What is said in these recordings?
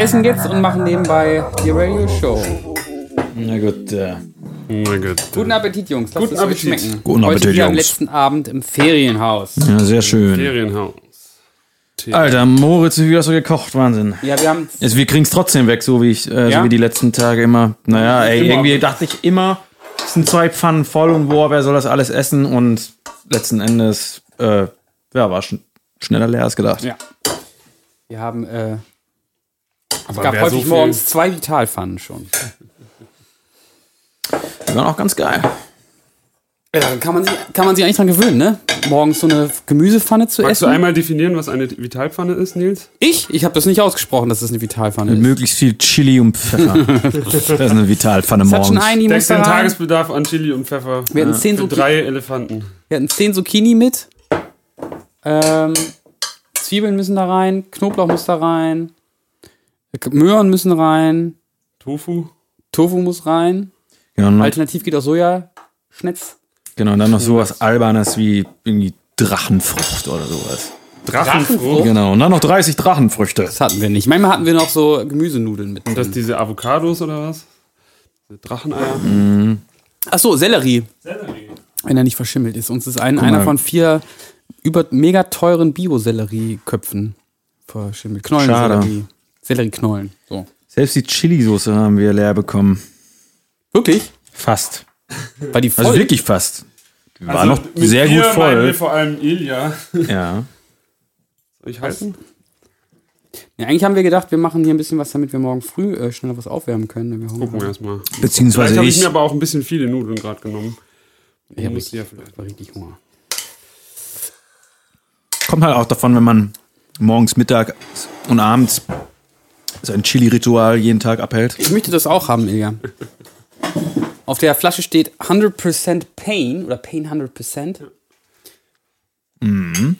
Essen jetzt und machen nebenbei die Radio Show. Na gut, äh, mein Gott. Guten Appetit, Jungs. Lasst Guten es euch Appetit. schmecken. Guten Heute Appetit, am Jungs. letzten Abend im Ferienhaus. ja, sehr schön. Ferienhaus. Alter, Moritz, wie hast du gekocht? Wahnsinn. Ja, wir haben Jetzt, wir kriegen es trotzdem weg, so wie ich, äh, Ja? so wie die letzten Tage immer. Naja, ey, Immer. irgendwie dachte ich immer, es sind zwei Pfannen voll und boah, wer soll das alles essen? Und letzten Endes, äh, ja, war schon schneller leer als gedacht. Ja. Wir haben, äh, Aber es gab häufig so viel- morgens zwei Vitalpfannen schon. Die waren auch ganz geil. Ja, dann kann man, sich, kann man sich eigentlich dran gewöhnen, ne? Morgens so eine Gemüsepfanne zu Magst du essen. einmal definieren, was eine Vitalpfanne ist, Nils? Ich? Ich habe das nicht ausgesprochen, dass das eine Vitalpfanne Mit ist. möglichst viel Chili und Pfeffer. das ist eine Vitalpfanne Es hat schon morgens. einen, da den. Tagesbedarf an Chili und Pfeffer. Wir hatten zehn Für Zucchini, drei Elefanten. wir hatten zehn Zucchini mit. Ähm, Zwiebeln müssen da rein, Knoblauch muss da rein, Möhren müssen rein, Tofu. Tofu muss rein. Genau, Alternativ geht auch Sojaschnitz. genau, und dann noch sowas Albernes wie irgendwie Drachenfrucht oder sowas. Drachenfrucht. Genau, und dann noch 30 Drachenfrüchte. Das hatten wir nicht. Manchmal hatten wir noch so Gemüsenudeln mit. Und das diese Avocados oder was? Diese Dracheneier. Ach so, Sellerie, Sellerie. wenn er nicht verschimmelt ist. Uns ist ein, einer von vier über mega teuren Bio-Sellerieköpfen verschimmelt. Knollensellerie. Sellerieknollen. So. Selbst die Chili-Soße haben wir leer bekommen. Wirklich? Fast. War die voll? Also wirklich fast. Die War Also noch mit sehr gut voll. vor allem Ilja. Ja. Soll ich halten? Ja, eigentlich haben wir gedacht, wir machen hier ein bisschen was, damit wir morgen früh äh, schneller was aufwärmen können. wenn Wir Hunger Gucken wir haben. erstmal. Beziehungsweise habe ich ich. mir aber auch ein bisschen viele Nudeln gerade genommen. Ich habe muss richtig, ja vielleicht. hab richtig Hunger. Kommt halt auch davon, wenn man morgens, Mittag und abends sein Chili-Ritual jeden Tag abhält. Ich möchte das auch haben, Ilja. Auf der Flasche steht 100% Pain oder Pain 100%.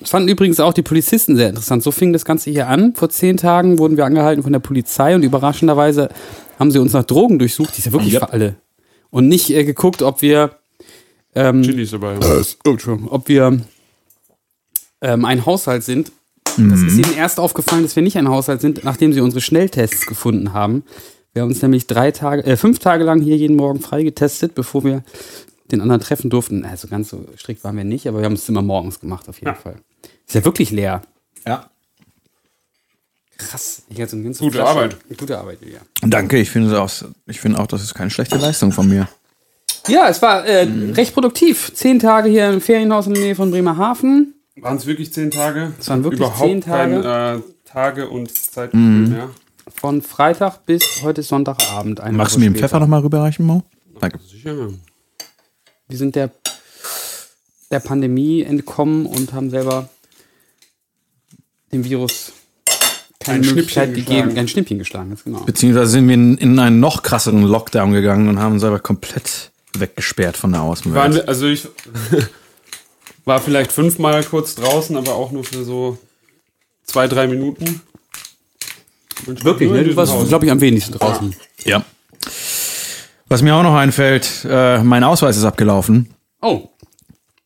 Das fanden übrigens auch die Polizisten sehr interessant. So fing das Ganze hier an. Vor zehn Tagen wurden wir angehalten von der Polizei und überraschenderweise haben sie uns nach Drogen durchsucht. Die ist ja wirklich Yep. für alle. Und nicht äh, geguckt, ob wir, ähm, Chilis dabei. oh, Entschuldigung, ob wir ähm, ein Haushalt sind. Das ist ihnen erst aufgefallen, dass wir nicht ein Haushalt sind, nachdem sie unsere Schnelltests gefunden haben. Wir haben uns nämlich drei Tage, äh, fünf Tage lang hier jeden Morgen freigetestet, bevor wir den anderen treffen durften. Also ganz so strikt waren wir nicht, aber wir haben es immer morgens gemacht, auf jeden Ja. Fall. Ist ja wirklich leer. Ja. Krass. Ich hatte so eine ganze Gute Flasche. Arbeit. Gute Arbeit, ja. Danke, ich finde auch, ich finde auch, das ist keine schlechte Leistung von mir. Ja, es war äh, recht produktiv. Zehn Tage hier im Ferienhaus in der Nähe von Bremerhaven. Waren es wirklich zehn Tage? Es waren wirklich Überhaupt zehn Tage. Kein, äh, Tage und Zeit Mhm. mehr. Von Freitag bis heute Sonntagabend. eine Magst du Woche mir den später. Pfeffer nochmal rüberreichen, Mo? Danke. Sicher. Wir sind der, der Pandemie entkommen und haben selber dem Virus keine Ein Möglichkeit Schnippchen gegeben, geschlagen. ein Schnippchen geschlagen, ganz genau. Beziehungsweise sind wir in, in einen noch krasseren Lockdown gegangen und haben uns aber komplett weggesperrt von der Waren, Außenwelt. wir- also ich war vielleicht fünfmal kurz draußen, aber auch nur für so zwei, drei Minuten. Wirklich, ne? Du warst, glaube ich, am wenigsten draußen. Ja. Was mir auch noch einfällt, äh, mein Ausweis ist abgelaufen. Oh,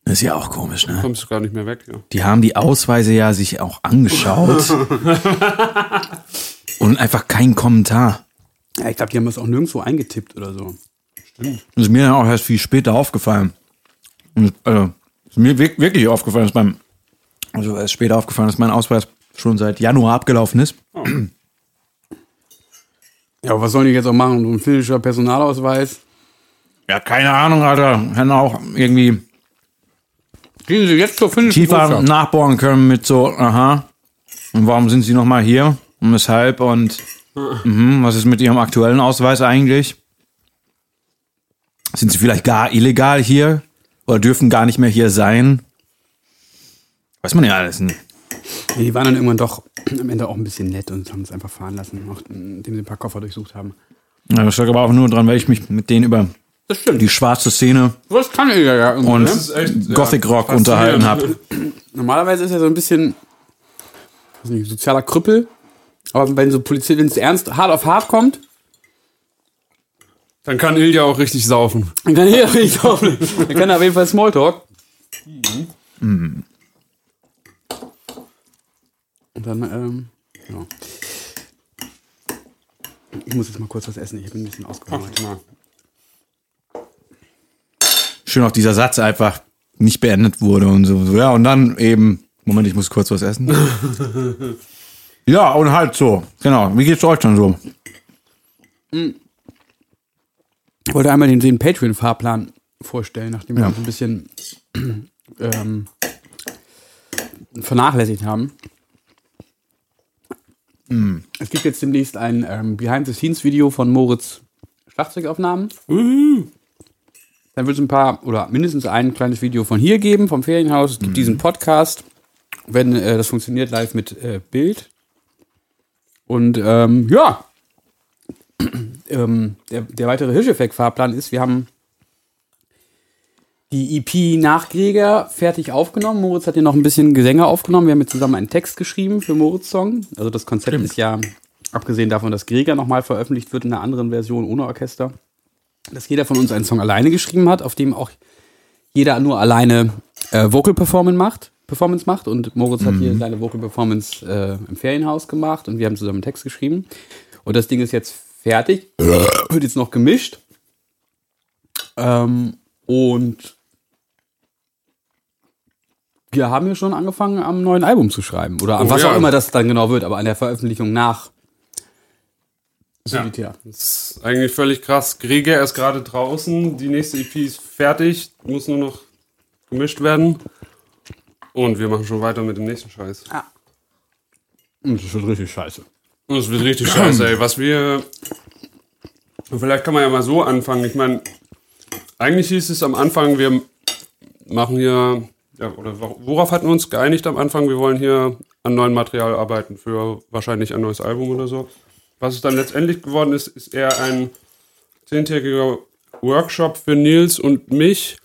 Ist ja auch komisch, ne? Kommst du gar nicht mehr weg, ja. Die haben die Ausweise ja sich auch angeschaut. und einfach kein Kommentar. ja, ich glaube, die haben das auch nirgendwo eingetippt oder so. Das ist mir dann auch erst viel später aufgefallen. Und, also, mir wirk- wirklich aufgefallen, dass beim, also erst später aufgefallen, dass mein Ausweis schon seit Januar abgelaufen ist. Ja, aber was sollen die jetzt auch machen? So ein finnischer Personalausweis? Ja, keine Ahnung, Alter. Hätten auch irgendwie Gehen Sie jetzt zur finnischen tiefer Botschaft. nachbohren können mit so, aha, und warum sind Sie nochmal hier? Und weshalb? Und mhm, was ist mit Ihrem aktuellen Ausweis eigentlich? Sind Sie vielleicht gar illegal hier? Oder dürfen gar nicht mehr hier sein. Weiß man ja alles nicht. Nee, die waren dann irgendwann doch am Ende auch ein bisschen nett und haben es einfach fahren lassen, nachdem sie ein paar Koffer durchsucht haben. Ja, das lag aber auch nur dran, weil ich mich mit denen über Das stimmt. die schwarze Szene Was kann er ja irgendwie, und ne? echt, ja, Gothic Rock faszinierend. unterhalten habe. Normalerweise ist er so ein bisschen weiß nicht, sozialer Krüppel. Aber wenn so Polizei, wenn es ernst hart auf hart kommt, Dann kann Ilja auch richtig saufen. dann kann er nicht aufnehmen. Dann kann er auf jeden Fall Smalltalk. Und dann, ähm, ja. Ich muss jetzt mal kurz was essen. Ich bin ein bisschen ausgehungert. Schön auch dieser Satz einfach nicht beendet wurde und so. so. Ja, und dann eben, Moment, ich muss kurz was essen. ja, und halt so. Genau. Wie geht's euch dann so? Ich wollte einmal den, den Patreon-Fahrplan vorstellen, nachdem wir uns ein bisschen ähm, vernachlässigt haben. Es gibt jetzt demnächst ein ähm, Behind-the-Scenes-Video von Moritz Schlagzeugaufnahmen. Dann wird es ein paar oder mindestens ein kleines Video von hier geben, vom Ferienhaus. Es gibt diesen Podcast, wenn äh, das funktioniert, live mit äh, Bild. Und ähm, ja, ähm, der, der weitere Hirscheffekt-Fahrplan ist, wir haben die EP Nachgräger fertig aufgenommen. Moritz hat hier noch ein bisschen Gesänge aufgenommen. Wir haben jetzt zusammen einen Text geschrieben für Moritz Song. Also das Konzept ist ja, abgesehen davon, dass Gregor nochmal veröffentlicht wird in einer anderen Version ohne Orchester, dass jeder von uns einen Song alleine geschrieben hat, auf dem auch jeder nur alleine äh, Vocal Performance macht, Performance macht. Und Moritz hat hier seine Vocal Performance äh, im Ferienhaus gemacht und wir haben zusammen einen Text geschrieben. Und das Ding ist jetzt fertig, wird jetzt noch gemischt. Ähm, und wir haben ja schon angefangen, am neuen Album zu schreiben. Oder an Oh was ja. auch immer das dann genau wird, aber an der Veröffentlichung nach Solitär. Das ist eigentlich völlig krass. Gregor ist gerade draußen, die nächste EP ist fertig, muss nur noch gemischt werden. Und wir machen schon weiter mit dem nächsten Scheiß. Das ist schon richtig scheiße. Es wird richtig scheiße, ey. Was wir. Vielleicht kann man ja mal so anfangen. Ich meine, eigentlich hieß es am Anfang, wir machen hier. Ja, oder wor- worauf hatten wir uns geeinigt am Anfang? Wir wollen hier an neuem Material arbeiten für wahrscheinlich ein neues Album oder so. Was es dann letztendlich geworden ist, ist eher ein zehntägiger Workshop für Nils und mich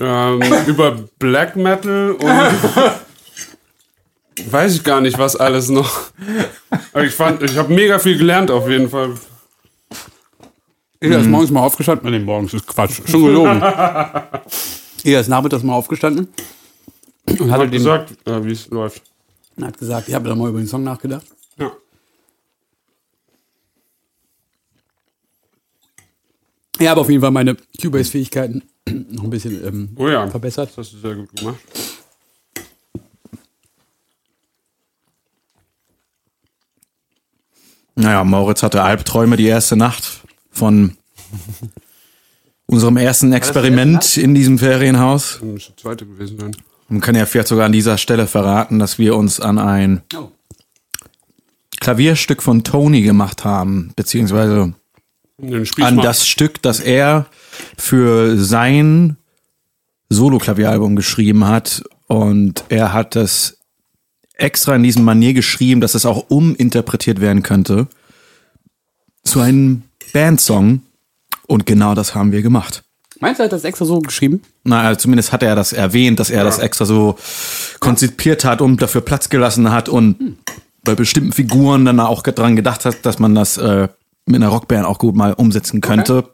ähm, über Black Metal und weiß ich gar nicht, was alles noch. Aber ich fand, ich habe mega viel gelernt auf jeden Fall. Er ist morgens mal aufgestanden. Nee, morgens ist Quatsch. Schon gelogen. er ist nachmittags mal aufgestanden und den, gesagt, äh, wie es läuft. hat gesagt, ich habe da mal über den Song nachgedacht. Ja. Ja, aber auf jeden Fall meine Cubase-Fähigkeiten noch ein bisschen ähm, Oh ja, verbessert. das hast du sehr gut gemacht. Naja, Moritz hatte Albträume die erste Nacht von unserem ersten Experiment in diesem Ferienhaus. Das muss zweite gewesen sein. Man kann ja vielleicht sogar an dieser Stelle verraten, dass wir uns an ein Oh. Klavierstück von Tony gemacht haben, beziehungsweise an das Stück, das er für sein Solo-Klavieralbum geschrieben hat. Und er hat es extra in diesem Manier geschrieben, dass es auch uminterpretiert werden könnte zu einem Bandsong. Und genau das haben wir gemacht. Meinst du, er hat das extra so geschrieben? Na, also zumindest hat er das erwähnt, dass er das extra so konzipiert hat und dafür Platz gelassen hat und bei bestimmten Figuren dann auch dran gedacht hat, dass man das äh, mit einer Rockband auch gut mal umsetzen könnte.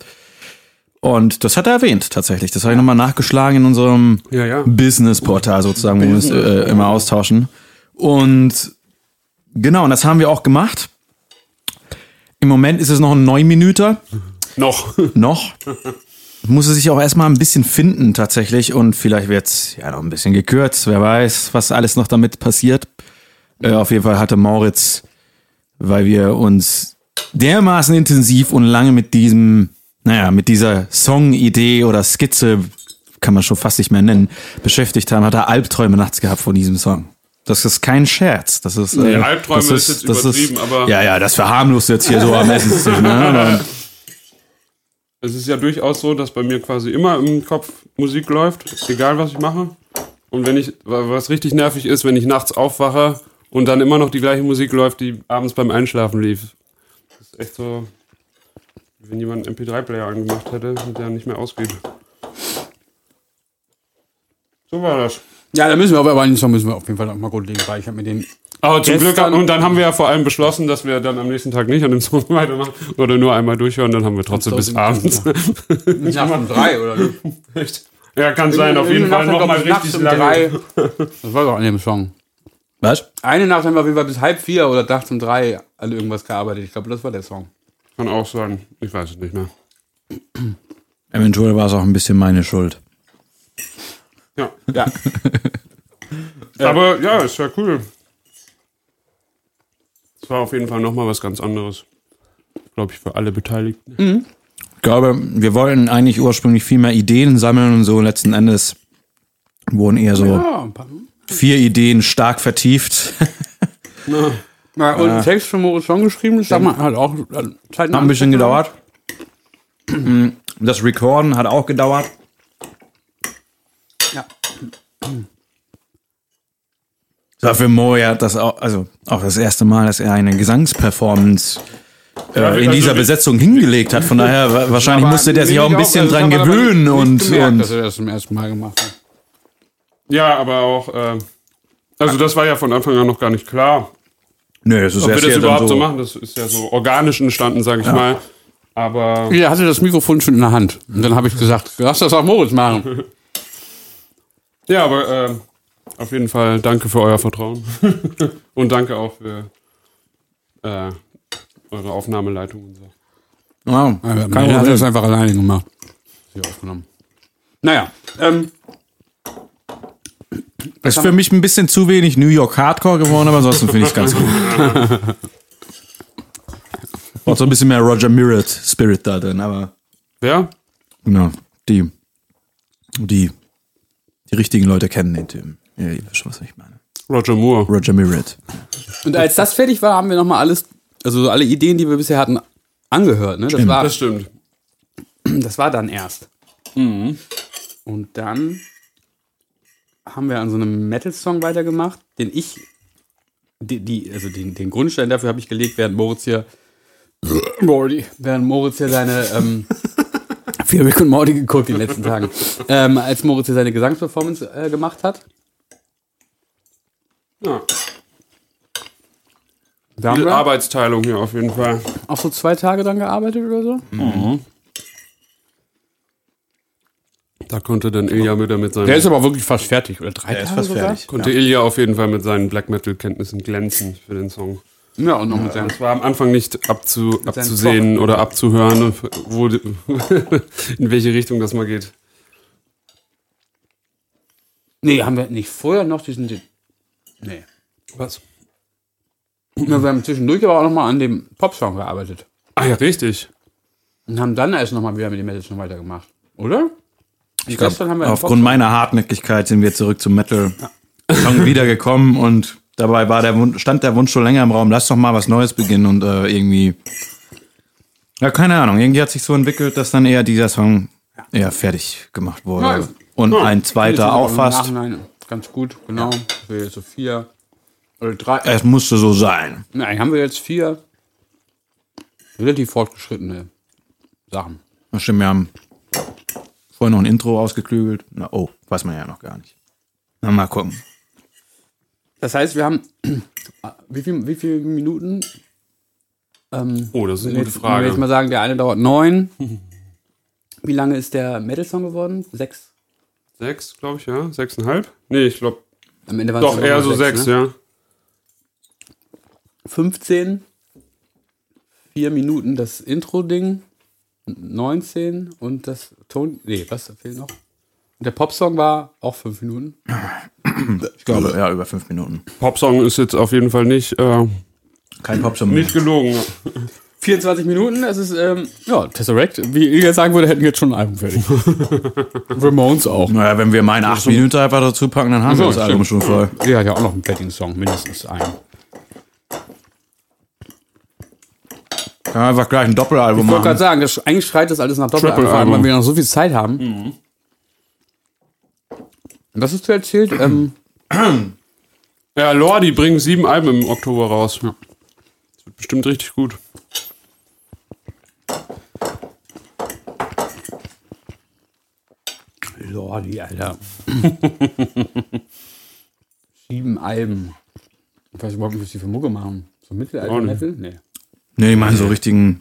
Und das hat er erwähnt tatsächlich. Das habe ich nochmal nachgeschlagen in unserem Ja, ja. Business-Portal sozusagen, wo wir es äh, immer austauschen. Und genau, und das haben wir auch gemacht. Im Moment ist es noch ein Neunminüter Noch. noch. Muss es sich auch erstmal ein bisschen finden tatsächlich und vielleicht wird's ja noch ein bisschen gekürzt. Wer weiß, was alles noch damit passiert. Äh, auf jeden Fall hatte Moritz, weil wir uns dermaßen intensiv und lange mit diesem, naja, mit dieser Song-Idee oder Skizze, kann man schon fast nicht mehr nennen, beschäftigt haben, hat er Albträume nachts gehabt von diesem Song. Das ist kein Scherz. Das ist, Nee, äh, Albträume das ist jetzt übertrieben, aber- Ja, ja, das verharmlost jetzt hier so am Essenstisch. Ne? Es ist ja durchaus so, dass bei mir quasi immer im Kopf Musik läuft, egal was ich mache. Und wenn ich, was richtig nervig ist, wenn ich nachts aufwache und dann immer noch die gleiche Musik läuft, die abends beim Einschlafen lief. Das ist echt so, wie wenn jemand einen MP3-Player angemacht hätte und der nicht mehr ausgeht. So war das. Ja, da müssen wir aber einen Song müssen wir auf jeden Fall noch mal grundlegend habe mir den. Aber zum Glück, und dann haben wir ja vor allem beschlossen, dass wir dann am nächsten Tag nicht an dem Song weitermachen oder nur einmal durchhören, dann haben wir trotzdem bis abends. Nicht nach um drei oder nicht? Echt? Ja, kann sein, auf jeden Fall nochmal richtig um lange. drei. Das war doch an dem Song. Was? Eine Nacht haben wir auf jeden Fall bis halb vier oder nachts um drei an irgendwas gearbeitet. Ich glaube, das war der Song. Kann auch sein. Ich weiß es nicht mehr. Eventuell war es auch ein bisschen meine Schuld. Ja. Ja. Aber ja, ist ja cool. Es war auf jeden Fall nochmal was ganz anderes. Glaube ich, für alle Beteiligten. Ich glaube, wir wollten eigentlich ursprünglich viel mehr Ideen sammeln und so. Letzten Endes wurden eher so ja vier Ideen stark vertieft. ja, und einen Text von Moritz schon geschrieben. Das hat man halt auch äh, Zeit Hat ein bisschen gedauert. Das Recorden hat auch gedauert. Ja. Das war für Mo ja das auch, also auch das erste Mal, dass er eine Gesangsperformance Ja, äh, in also dieser Besetzung hingelegt hat. Von daher wa- wahrscheinlich Aber musste der sich auch ein bisschen also dran gewöhnen nicht und, gemerkt, dass und er das zum ersten Mal gemacht hat. Ja, aber auch, äh, also das war ja von Anfang an noch gar nicht klar, nö, das ist ob wir erst das ja überhaupt so so. machen. Das ist ja so organisch entstanden, sage ich mal. Aber Er hatte das Mikrofon schon in der Hand. Und dann habe ich gesagt, lass das auch Moritz machen. ja, aber äh, auf jeden Fall danke für euer Vertrauen. und danke auch für äh, eure Aufnahmeleitung und so. Ja, Ja, kein er hat Problem. das einfach alleine gemacht. Sie aufgenommen. Naja, ähm, Das ist für mich ein bisschen zu wenig New York Hardcore geworden, aber ansonsten finde ich es ganz gut. Braucht so ein bisschen mehr Roger Mirrett Spirit da drin, aber Wer? genau, die, die, die richtigen Leute kennen den Typen. Ja, ihr wisst schon, was ich meine. Roger Moore. Roger Mirrett. und als das fertig war, haben wir nochmal alles, also alle Ideen, die wir bisher hatten, angehört. Ne? Das, war, Das stimmt. das war dann erst. Und dann haben wir an so einem Metal-Song weitergemacht, den ich, die, die, also den, den Grundstein dafür habe ich gelegt, während Moritz hier, Morty, während Moritz hier seine, ähm, viel Rick und Morty geguckt in den letzten Tagen, ähm, als Moritz hier seine Gesangsperformance äh, gemacht hat. Ja. Da haben Viel wir Arbeitsteilung hier auf jeden Fall. auch so zwei Tage dran gearbeitet oder so. Da konnte dann Ilja wieder mit seinen Der ist aber wirklich fast fertig, oder drei Der ist Tage fast sogar? fertig. konnte Ilja auf jeden Fall mit seinen Black Metal Kenntnissen glänzen für den Song. Ja, und noch mit seinem Es war am Anfang nicht abzu, abzusehen oder abzuhören, wo, in welche Richtung das mal geht. Nee, haben wir nicht vorher noch diesen. Nee. Was? Ja, wir haben zwischendurch aber auch nochmal an dem Popsong gearbeitet. Ah ja, richtig. Und haben dann erst nochmal wieder mit dem Metal schon weitergemacht. Oder? Ich glaub, gestern haben wir einen Aufgrund meiner Hartnäckigkeit sind wir zurück zum Metal Song wiedergekommen und dabei war der Wunsch, stand der Wunsch schon länger im Raum, lass doch mal was Neues beginnen und äh, irgendwie, ja, keine Ahnung, irgendwie hat sich so entwickelt, dass dann eher dieser Song eher fertig gemacht wurde. Ja. Und ein Das ist zweiter auch fast. Nachhinein ganz gut, genau. Jetzt so vier oder drei. Es musste so sein. Nein, haben wir jetzt vier relativ fortgeschrittene Sachen. Das stimmt, wir haben vorher noch ein Intro ausgeklügelt. Na, oh, weiß man ja noch gar nicht. Na, mal gucken. Das heißt, wir haben wie viel, wie viele Minuten? Ähm, Oh, das ist eine gute jetzt, wenn wir jetzt Frage. mal sagen, der eine dauert neun. Wie lange ist der Metal-Song geworden? Sechs. Sechs, glaube ich, ja. Sechseinhalb? Nee, ich glaube, Am Ende waren doch eher so sechs, ne? ja. 15, vier Minuten das Intro-Ding, 19 und das Ton. Nee, was fehlt noch? Der Popsong war auch fünf Minuten. Ich glaube, ja, über fünf Minuten. Popsong ist jetzt auf jeden Fall nicht, äh, Kein Popsong nicht gelogen. 24 Minuten, das ist, ähm, ja, Tesseract. Wie Ilja sagen würde, hätten wir jetzt schon ein Album fertig. Ramones auch. Naja, wenn wir meinen acht Minuten einfach dazu packen, dann haben wir das Album stimmt. schon voll. Der hat ja auch noch einen fertigen Song, mindestens einen. Kann man einfach gleich ein Doppelalbum Ich wollte gerade sagen, das, eigentlich schreit das alles nach Doppelalbum, Triple-Album. weil wir noch so viel Zeit haben. Was hast du erzählt? Ähm, Ja, Lordi bringen sieben Alben im Oktober raus. Das wird bestimmt richtig gut. Lordi, Alter. Sieben Alben. Ich weiß überhaupt nicht, was die für Mucke machen. So Mittelalter-Metal? Nee. Nee, ich meine so richtigen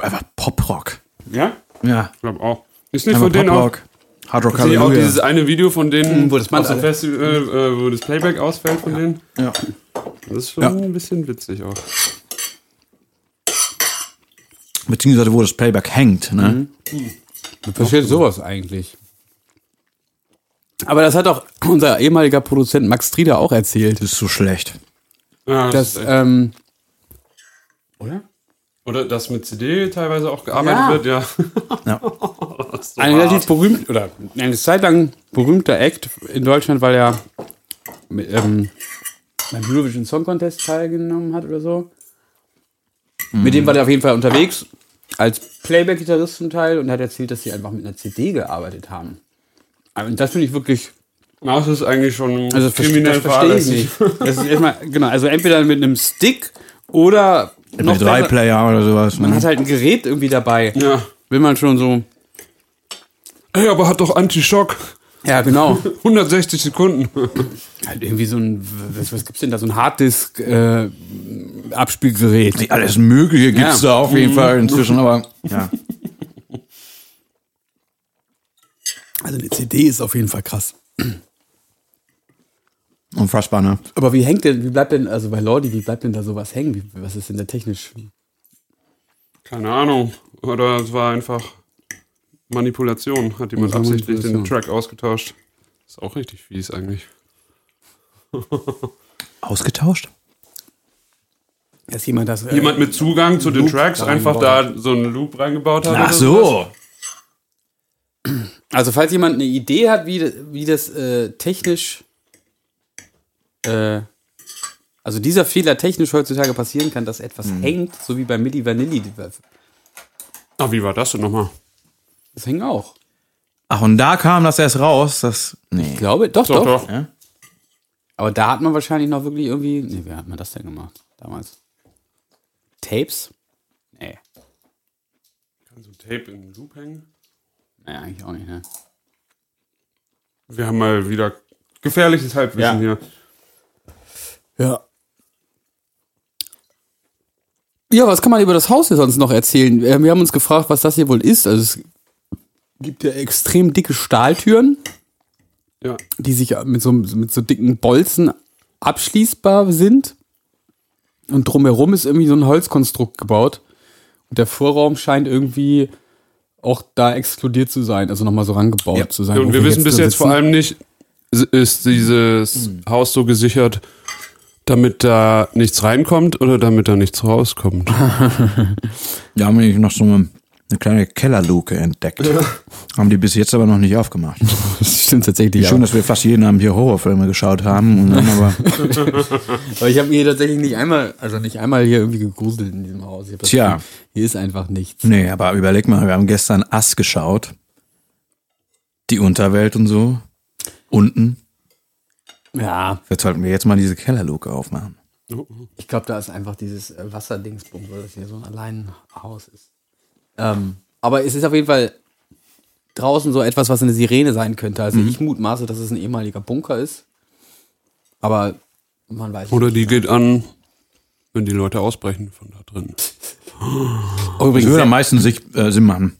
einfach Poprock. Ja? Ja. Ich glaube auch. Ist nicht von denen auch. Hard Rock nicht auch Hallelujah. dieses eine Video von denen, Mhm, wo das alle- Festival, äh, wo das Playback ausfällt von denen? ja. Das ist schon Ja. ein bisschen witzig auch. Beziehungsweise wo das Playback hängt. Ne? Wie passiert sowas eigentlich? Aber das hat auch unser ehemaliger Produzent Max Trieder auch erzählt. Das ist so schlecht. Ja, Dass, ist echt- ähm, oder? Oder dass mit CD teilweise auch gearbeitet Ja. wird, ja. Ja. So ein hart. relativ berühmt, oder eine Zeit lang berühmter Act in Deutschland, weil er mit, ähm, beim Eurovision Song Contest teilgenommen hat oder so. Mit dem war der auf jeden Fall unterwegs, als Playback-Gitarrist zum Teil und hat erzählt, dass sie einfach mit einer CD gearbeitet haben. Und das finde ich wirklich Das ist eigentlich schon Also kriminell das verstehe ich nicht. Das ist erstmal, genau, also entweder mit einem Stick oder noch Mit drei besser, Player oder sowas. man Ne? hat halt ein Gerät irgendwie dabei. Ja. Will man schon so. Ey, aber hat doch Anti-Schock. Ja, genau. 160 Sekunden. halt irgendwie so ein, was, was gibt's denn da? So ein Harddisk äh, Abspielgerät. Alles Mögliche gibt's Ja. da auf jeden Fall inzwischen, aber ja. Also eine CD ist auf jeden Fall krass. Unfassbar, ne? Aber wie hängt denn, wie bleibt denn, also bei Lordi, wie bleibt denn da sowas hängen? Wie, was ist denn da technisch? Keine Ahnung. Oder es war einfach Manipulation. Hat jemand absichtlich den. Track ausgetauscht. Ist auch richtig fies eigentlich. Ausgetauscht? Ist jemand das? äh, Jemand mit Zugang zu den Loop Tracks einfach da so einen Loop reingebaut hat. Ach so. Also falls jemand eine Idee hat, wie, wie das äh, technisch, äh, also dieser Fehler technisch heutzutage passieren kann, dass etwas hängt, so wie bei Milli Vanilli. Ah, wie war das denn nochmal? Das hängt auch. Ach, und da kam das erst raus, das. Nee. Ich glaube, doch, doch. Doch, doch. Ja? Aber da hat man wahrscheinlich noch wirklich irgendwie, nee, wie hat man das denn gemacht damals? Tapes? Nee, Kann so Tape in den Loop hängen? nee eigentlich auch nicht, ne? Wir haben mal wieder gefährliches Halbwissen Ja. hier. Ja. Ja, was kann man über das Haus hier sonst noch erzählen? Äh, Wir haben uns gefragt, was das hier wohl ist. Also es gibt ja extrem dicke Stahltüren, Ja. die sich mit so, mit so dicken Bolzen abschließbar sind. Und drumherum ist irgendwie so ein Holzkonstrukt gebaut. Und der Vorraum scheint irgendwie auch da exkludiert zu sein, also nochmal so rangebaut Ja. zu sein. Und wo wir wissen bis jetzt vor sitzen. allem nicht, ist dieses Haus so gesichert, damit da nichts reinkommt oder damit da nichts rauskommt? Da haben wir noch so eine, eine kleine Kellerluke entdeckt. Haben die bis jetzt aber noch nicht aufgemacht. Das stimmt tatsächlich. Schön, dass wir fast jeden Abend hier Horrorfilme geschaut haben. Und dann aber, Aber ich habe mir hier tatsächlich nicht einmal, also nicht einmal hier irgendwie gegruselt in diesem Haus. Tja. Gefühl, Hier ist einfach nichts. nee, aber überleg mal, wir haben gestern Ass geschaut. Die Unterwelt und so. Unten. Ja, Jetzt sollten wir jetzt mal diese Kellerluke aufmachen. ich glaube, da ist einfach dieses äh, Wasserdingsbums, weil das hier so ein Alleinhaus ist. Ähm, aber es ist auf jeden Fall draußen so etwas, was eine Sirene sein könnte. Also ich mutmaße, dass es ein ehemaliger Bunker ist. Aber man weiß Oder die geht an, wenn die Leute ausbrechen von da drin. Oh, Das würde am meisten sich, äh, Sinn machen.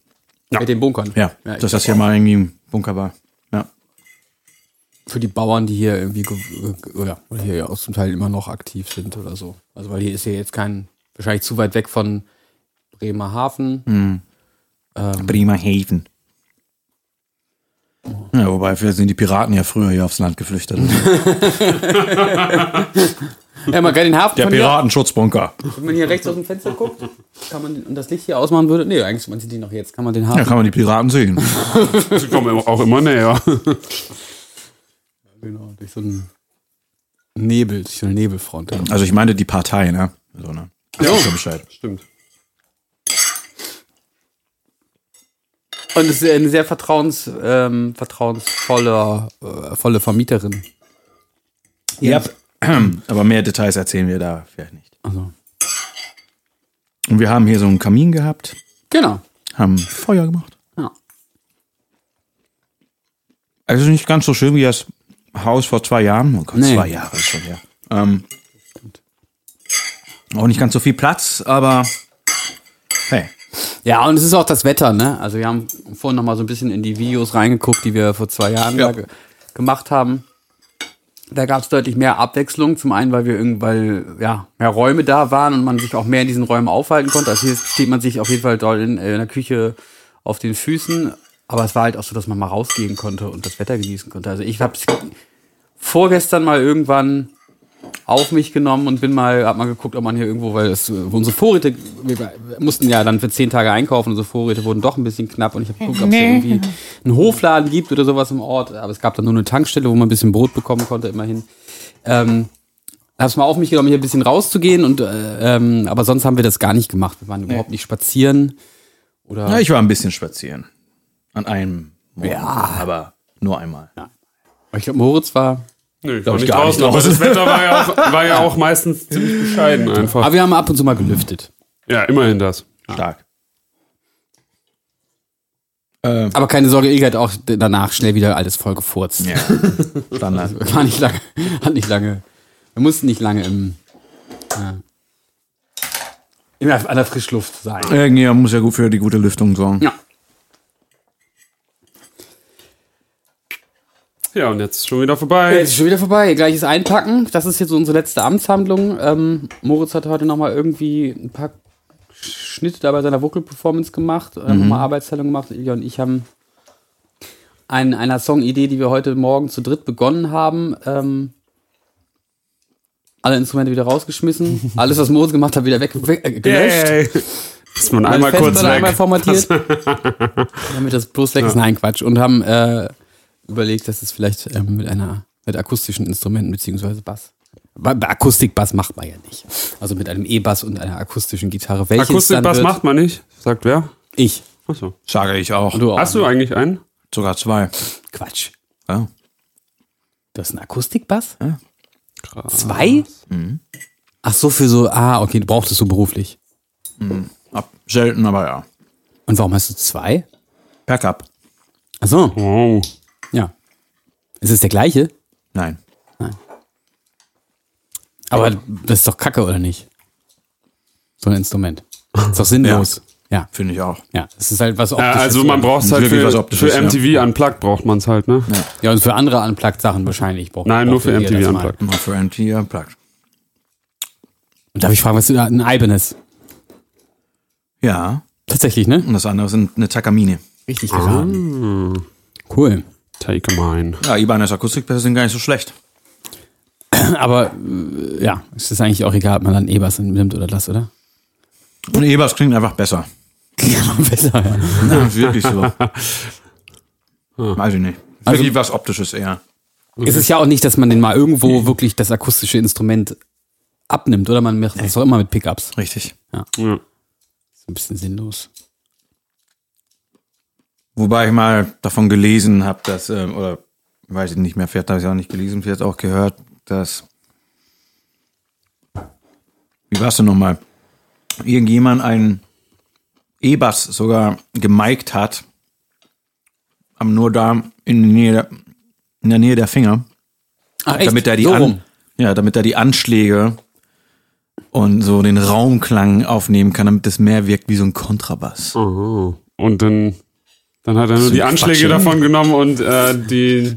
mit den Bunkern. Ja, ich dass das hier mal irgendwie ein Bunker war. Ja. für die Bauern, die hier irgendwie ge- ge- oder oder hier ja auch zum Teil immer noch aktiv sind oder so. Also weil hier ist ja jetzt kein wahrscheinlich zu weit weg von Bremerhaven. Bremerhaven. Ja, wobei, vielleicht sind die Piraten ja früher hier aufs Land geflüchtet. Ja, man kann den Hafen Der hier, Piratenschutzbunker. wenn man hier rechts aus dem Fenster guckt, kann man und das Licht hier ausmachen würde. Nee, eigentlich man sieht die noch jetzt. Kann man den Hafen Ja, kann man die Piraten sehen. Sie kommen auch immer näher. genau durch so einen Nebel, durch so eine Nebelfront. Also ich meine die Partei, ne? So, ne? Ja, schon Bescheid. Stimmt. Und es ist eine sehr vertrauens, ähm, vertrauensvolle äh, volle Vermieterin. Ja. Aber mehr Details erzählen wir da vielleicht nicht. Also. Und wir haben hier so einen Kamin gehabt, Genau. haben Feuer gemacht. Ja. Also nicht ganz so schön wie das Haus vor zwei Jahren. Oh Gott, Nee. zwei Jahre ist schon her. Ähm, auch nicht ganz so viel Platz, aber. Ja, und es ist auch das Wetter, ne? Also wir haben vorhin noch mal so ein bisschen in die Videos reingeguckt, die wir vor zwei Jahren Ja. ge gemacht haben. Da gab es deutlich mehr Abwechslung. Zum einen, weil wir irgend, weil ja mehr Räume da waren und man sich auch mehr in diesen Räumen aufhalten konnte. Also hier steht man sich auf jeden Fall dort in, äh, in der Küche auf den Füßen. Aber es war halt auch so, dass man mal rausgehen konnte und das Wetter genießen konnte. Also ich habe vorgestern mal irgendwann auf mich genommen und bin mal, hab mal geguckt, ob man hier irgendwo, weil es, äh, unsere Vorräte, wir mussten ja dann für zehn Tage einkaufen, unsere Vorräte wurden doch ein bisschen knapp und ich habe geguckt, ob es irgendwie einen Hofladen gibt oder sowas im Ort, aber es gab dann nur eine Tankstelle, wo man ein bisschen Brot bekommen konnte, immerhin. Ähm, hab's mal auf mich genommen, hier ein bisschen rauszugehen und, äh, ähm, aber sonst haben wir das gar nicht gemacht. Wir waren überhaupt nicht spazieren oder. Ja, ich war ein bisschen spazieren. An einem Morgen. Ja. Aber nur einmal. ich glaube, Moritz war, Nö, ich war ich nicht gar nicht draußen, aber draußen. das Wetter war ja, auch, war ja auch meistens ziemlich bescheiden einfach. aber wir haben ab und zu mal gelüftet. Ja, immerhin das. Stark. Äh, Aber keine Sorge, Ilge hat auch danach schnell wieder alles voll gefurzt. ja. Standard. War nicht lange, hat nicht lange. Wir mussten nicht lange im, äh, in der, an der Frischluft sein. Irgendwie muss ja gut für die gute Lüftung sorgen. Ja. Ja, und jetzt schon wieder vorbei. Jetzt ist schon wieder vorbei. Gleiches Einpacken. Das ist jetzt unsere letzte Amtshandlung. Ähm, Moritz hat heute nochmal irgendwie ein paar Schnitte da bei seiner Vocal-Performance gemacht, äh, nochmal Arbeitsteilung gemacht. Ilja und ich haben an einer Songidee, die wir heute Morgen zu dritt begonnen haben, ähm, alle Instrumente wieder rausgeschmissen. Alles, was Moritz gemacht hat, wieder weg, weg äh, gelöscht. Yay. Ist man einmal kurz Festplatte einmal weg. formatiert, damit das bloß weg ist. Nein, Quatsch. Und haben äh, überlegt, dass es vielleicht ähm, mit einer mit akustischen Instrumenten beziehungsweise Bass. Bei, bei Akustikbass macht man ja nicht. Also mit einem E-Bass und einer akustischen Gitarre. Welches Akustikbass macht man nicht. Sagt wer? ich. Achso. Sage ich auch. Du auch. Hast du eigentlich einen? Sogar zwei. Quatsch. Ja. Du hast einen Akustikbass? Krass. Zwei? Ach so, für so, ah, okay, du brauchtest so beruflich. Ab, selten, aber ja. Und warum hast du zwei? Per Cup. Ach so, Wow. Ja. Ist es der gleiche? Nein. Aber das ist doch kacke, oder nicht? So ein Instrument. Ist doch sinnlos. Ja. Finde ich auch. Ja, es ist halt was Ja, Optisches. also man braucht es halt für, für MTV Unplugged braucht man es halt, ne? Ja, und für andere Unplugged-Sachen wahrscheinlich. braucht- Nein, nur für MTV. Unplugged. Mal für MT unplugged. Und darf ich fragen, was du da, ein Ibanez? Ja. Tatsächlich, ne? Und das andere sind eine Takamine. Richtig geraten. Ah. Cool. Take mine. Ja, Ibanez Akustikpässe sind gar nicht so schlecht. Aber, äh, ja, es ist eigentlich auch egal, ob man dann E-Bass nimmt oder das, oder? Und E-Bass klingt einfach besser. Ja, besser, ja. Ja, wirklich so. Weiß ich nicht. Also- Wirklich was Optisches eher. Es ist ja auch nicht, dass man den mal irgendwo wirklich das akustische Instrument abnimmt, oder? Man macht das auch immer mit Pickups. Richtig. Ja. Ist ein bisschen sinnlos. Wobei ich mal davon gelesen habe, dass, ähm, oder weiß ich nicht mehr, vielleicht habe ich auch nicht gelesen, vielleicht auch gehört, dass. Wie war es denn nochmal? Irgendjemand einen E-Bass sogar gemiked hat, am nur da in der Nähe der, in der, Nähe der Finger, Ach, echt? damit er die so an, ja, damit er die Anschläge und so den Raumklang aufnehmen kann, damit es mehr wirkt wie so ein Kontrabass. Aha. Und dann, dann hat er nur So die Anschläge Quatsch, davon genommen und äh, die,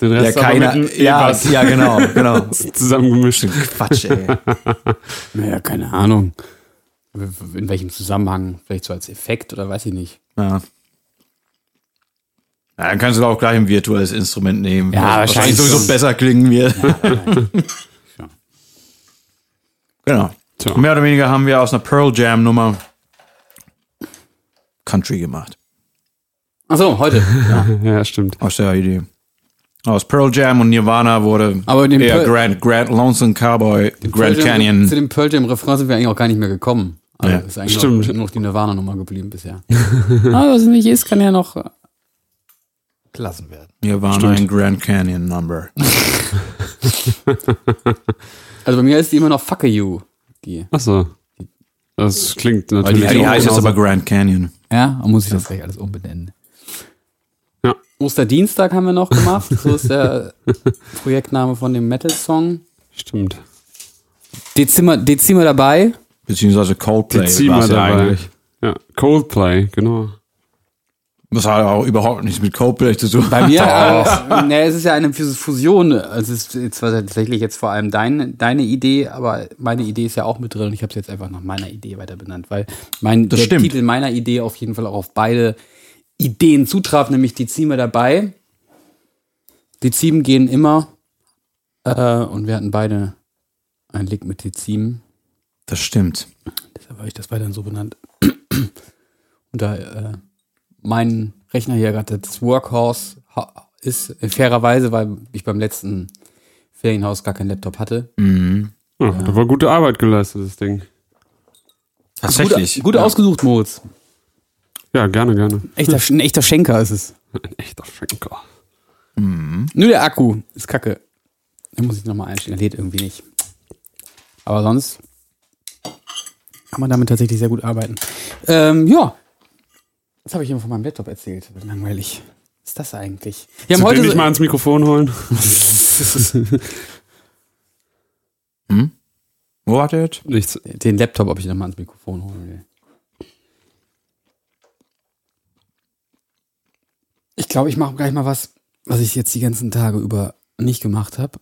den Ja, Rest aber keiner, mit einem ja, ja, genau, genau. zusammengemischt. Quatsch, ey. Naja, keine Ahnung. In welchem Zusammenhang? Vielleicht so als Effekt oder weiß ich nicht. Ja. Ja, dann kannst du auch gleich ein virtuelles Instrument nehmen. Ja, was wahrscheinlich sowieso schon. besser klingen wird. Ja. Genau. Tja. Mehr oder weniger haben wir aus einer Pearl Jam Nummer Country gemacht. Ach so, heute. Ja, stimmt. Aus der Idee. Aus Pearl Jam und Nirvana wurde Aber den eher Pearl- Grand, Grand Lonesome Cowboy, Grand Jam- Canyon. Zu dem Pearl Jam Refrain sind wir eigentlich auch gar nicht mehr gekommen. Also Ja, ist eigentlich stimmt. Nur noch die Nirvana-Nummer geblieben bisher. Aber was nicht ist, kann ja noch äh, gelassen werden. Nirvana in Grand Canyon Number. Also bei mir ist die immer noch Fuck You. Die. Achso. Das klingt die- natürlich. Ja, die auch heißt jetzt aber Grand Canyon. Ja, dann muss ich das gleich alles umbenennen. Ja. Osterdienstag haben wir noch gemacht. So ist der Projektname von dem Metal-Song. Stimmt. Dezimmer, Dezimmer dabei. Beziehungsweise Coldplay Dezima ja dabei. eigentlich. Ja, Coldplay, genau. Das hat auch überhaupt nichts mit Coldplay zu tun. Bei mir, äh, ne, es ist ja eine Fus- Fusion. Also es ist zwar tatsächlich jetzt vor allem dein, deine Idee, aber meine Idee ist ja auch mit drin und ich habe es jetzt einfach nach meiner Idee weiter benannt, weil mein Das der stimmt. Titel meiner Idee auf jeden Fall auch auf beide Ideen zutraf, nämlich die Zime dabei. Die Ziemen gehen immer äh, und wir hatten beide einen Link mit die Ziemen. Das stimmt. Deshalb habe ich das weiterhin so benannt. Und da äh, mein Rechner hier gerade das Workhorse ist, äh, fairerweise, weil ich beim letzten Ferienhaus gar keinen Laptop hatte. Ja, Da war gute Arbeit geleistet, das Ding. Tatsächlich. Gut, gut ja. ausgesucht, Moritz. Ja, gerne, gerne. Echter, ein echter Schenker ist es. Ein echter Schenker. Nur der Akku ist kacke. Den muss ich nochmal einstellen. Der lädt irgendwie nicht. Aber sonst kann man damit tatsächlich sehr gut arbeiten. Ähm, ja. Was habe ich immer von meinem Laptop erzählt? Langweilig ist das eigentlich? Wir haben Sollen heute so- nicht mal ans Mikrofon holen? Wo wart ihr jetzt? Nichts. den Laptop, ob ich nochmal ans Mikrofon holen will. Ich glaube, ich mache gleich mal was, was ich jetzt die ganzen Tage über nicht gemacht habe.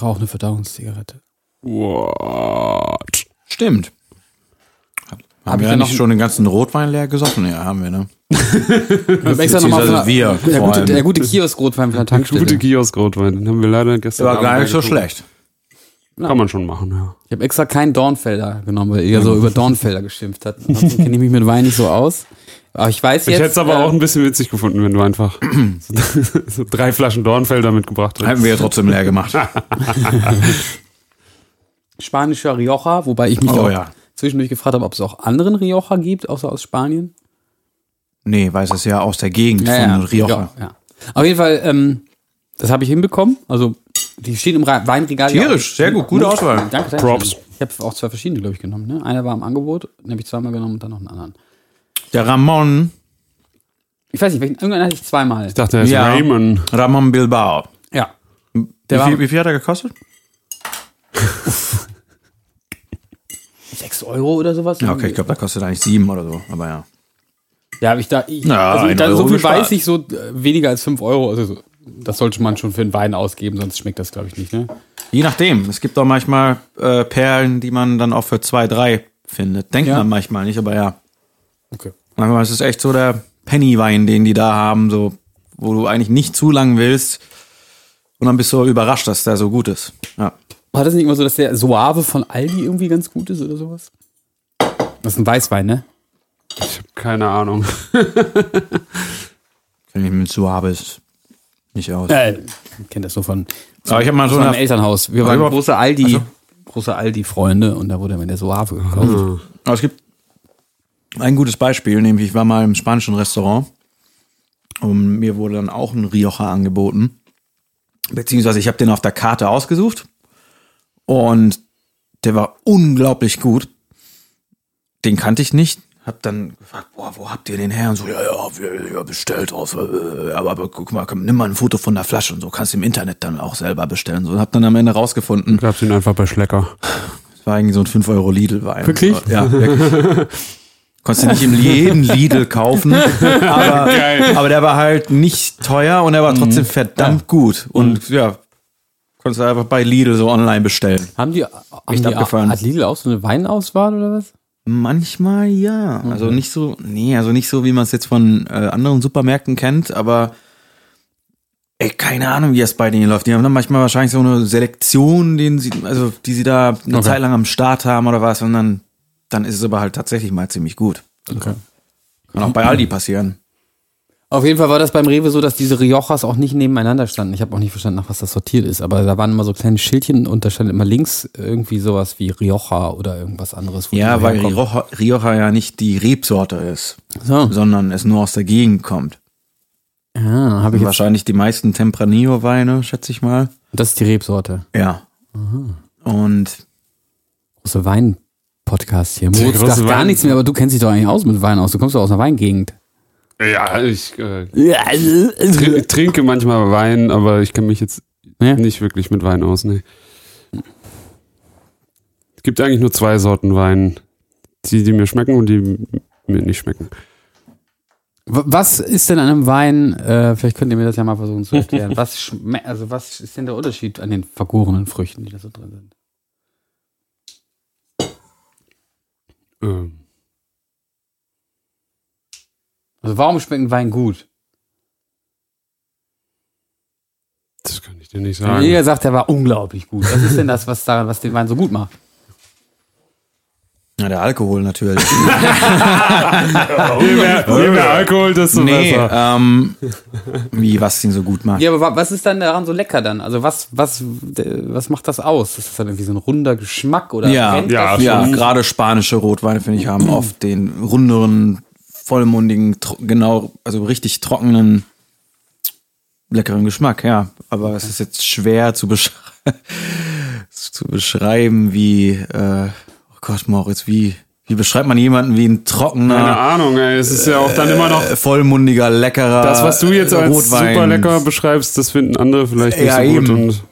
Rauche eine Verdauungszigarette. What? Stimmt. Haben ich wir ja noch nicht schon den ganzen Rotwein leer gesoffen? Ja, haben wir, ne? Ich hab extra noch mal der, wir. der, gute, der gute Kiosk-Rotwein von der Tankstelle. Gute Kiosk-Rotwein. Den haben wir leider gestern war gar nicht so schlecht. Kann man schon machen, ja. Ich habe extra keinen Dornfelder genommen, weil ihr so über Dornfelder geschimpft habt. Kenne ich mich mit Wein nicht so aus. Aber ich weiß Ich jetzt. hätte es aber äh, auch ein bisschen witzig gefunden, wenn du einfach so, so drei Flaschen Dornfelder mitgebracht hättest. Haben wir ja trotzdem leer gemacht. spanischer Rioja, wobei ich mich Oh auch ja. zwischendurch gefragt habe, ob es auch anderen Rioja gibt, außer aus Spanien. Nee, weil es ist ja aus der Gegend von Rioja. Ja, ja. Auf jeden Fall, ähm, das habe ich hinbekommen. Also, die stehen im Weinregal. Tierisch, sehr gut, gute Auswahl. Danke, danke. Props. Ich habe auch zwei verschiedene, glaube ich, genommen. Ne? Einer war im Angebot, den habe ich zweimal genommen und dann noch einen anderen. Der Ramon, Ich weiß nicht, welchen, irgendwann hatte ich zweimal. Ich dachte, er ist Ja. Raymond. Ramon Bilbao. Ja. Wie Der war viel, wie viel hat er gekostet? 6 Euro oder sowas. Ja, okay, ich glaube, da kostet eigentlich sieben oder so, aber ja. Ja, aber ich da, ich, Ja, also ein da, so viel gespart. weiß ich, so äh, weniger als 5 Euro. Also, so, das sollte man schon für einen Wein ausgeben, sonst schmeckt das, glaube ich, nicht. Ne? Je nachdem. Es gibt auch manchmal äh, Perlen, die man dann auch für zwei, drei findet. Denkt Ja. man manchmal nicht, aber ja. Okay. Manchmal ist es echt so der Pennywein, den die da haben, so, wo du eigentlich nicht zu lang willst. Und dann bist du überrascht, dass der so gut ist. Ja. War das nicht immer so, dass der Soave von Aldi irgendwie ganz gut ist oder sowas? Das ist ein Weißwein, ne? Ich habe keine Ahnung. Kenn ich mit Suaves nicht aus. Äh, ich kenne das so von, Aber ich habe mal so von einem eine, Elternhaus. Wir waren große Aldi, Also- große Aldi-Freunde und da wurde mir der Soave gekauft. Aber es gibt ein gutes Beispiel, nämlich ich war mal im spanischen Restaurant und mir wurde dann auch ein Rioja angeboten. Beziehungsweise ich habe den auf der Karte ausgesucht und der war unglaublich gut. Den kannte ich nicht. Hab dann gefragt, boah, wo habt ihr den her? Und so, ja, ja, ja bestellt aus. äh, Aber, aber guck mal, komm, nimm mal ein Foto von der Flasche und so kannst du im Internet dann auch selber bestellen. So hab dann am Ende rausgefunden, Ich hab's ihn einfach bei Schlecker. das war irgendwie so ein 5 Euro Lidl-Wein. Wirklich? Ja, wirklich. Konntest du nicht in jedem Lidl kaufen, aber, aber der war halt nicht teuer und er war trotzdem verdammt gut. Und ja, konntest du einfach bei Lidl so online bestellen. Haben die, haben Echt die abgefahren. hat Lidl auch so eine Weinauswahl oder was? Manchmal ja. Also nicht so, nee, also nicht so, wie man es jetzt von äh, anderen Supermärkten kennt, aber ey, keine Ahnung, wie das bei denen läuft. Die haben dann manchmal wahrscheinlich so eine Selektion, den sie, also die sie da eine Okay. Zeit lang am Start haben oder was, und dann, dann ist es aber halt tatsächlich mal ziemlich gut. Okay. Kann auch bei Aldi passieren. Auf jeden Fall war das beim Rewe so, dass diese Riojas auch nicht nebeneinander standen. Ich habe auch nicht verstanden, nach was das sortiert ist, aber da waren immer so kleine Schildchen und da stand immer links irgendwie sowas wie Rioja oder irgendwas anderes. Ja, weil. Rioja, Rioja ja nicht die Rebsorte ist, So. sondern es nur aus der Gegend kommt. Ja, habe ich jetzt, Wahrscheinlich die meisten Tempranillo-Weine, schätze ich mal. das ist die Rebsorte. Ja. Und Große Wein-Podcast hier. Moritz sagt gar nichts mehr, aber du kennst dich doch eigentlich aus mit Wein aus. Du kommst doch aus einer Weingegend. Ja, ich äh, tr trinke manchmal Wein, aber ich kenne mich jetzt Ja. nicht wirklich mit Wein aus. Nee. Es gibt eigentlich nur zwei Sorten Wein. Die, die mir schmecken und die mir nicht schmecken. Was ist denn an einem Wein, äh, vielleicht könnt ihr mir das ja mal versuchen zu erklären, was, also was ist denn der Unterschied an den vergorenen Früchten, die da so drin sind? Ähm, Also warum schmeckt ein Wein gut? das kann ich dir nicht sagen. Jeder sagt, der war unglaublich gut. Was ist denn das, was daran, was den Wein so gut macht? Na, der Alkohol natürlich. Je mehr, je mehr Alkohol, desto nee, besser. ähm, wie, was ihn so gut macht. Ja, aber wa- was ist dann daran so lecker dann? Also was, was, was macht das aus? Ist das dann irgendwie so ein runder Geschmack oder Ja, ja, das Ja, gerade spanische Rotweine, finde ich, haben oft den runderen, vollmundigen, genau, also richtig trockenen, leckeren Geschmack, ja. Aber es ist jetzt schwer zu, beschrei zu beschreiben, wie, äh, Gott, Moritz, wie, wie beschreibt man jemanden wie ein trockener, Keine Ahnung, ey. Es ist ja auch dann immer noch äh, vollmundiger, leckerer das, was du jetzt als Rotwein. super lecker beschreibst, das finden andere vielleicht nicht Ja, so gut. eben. Und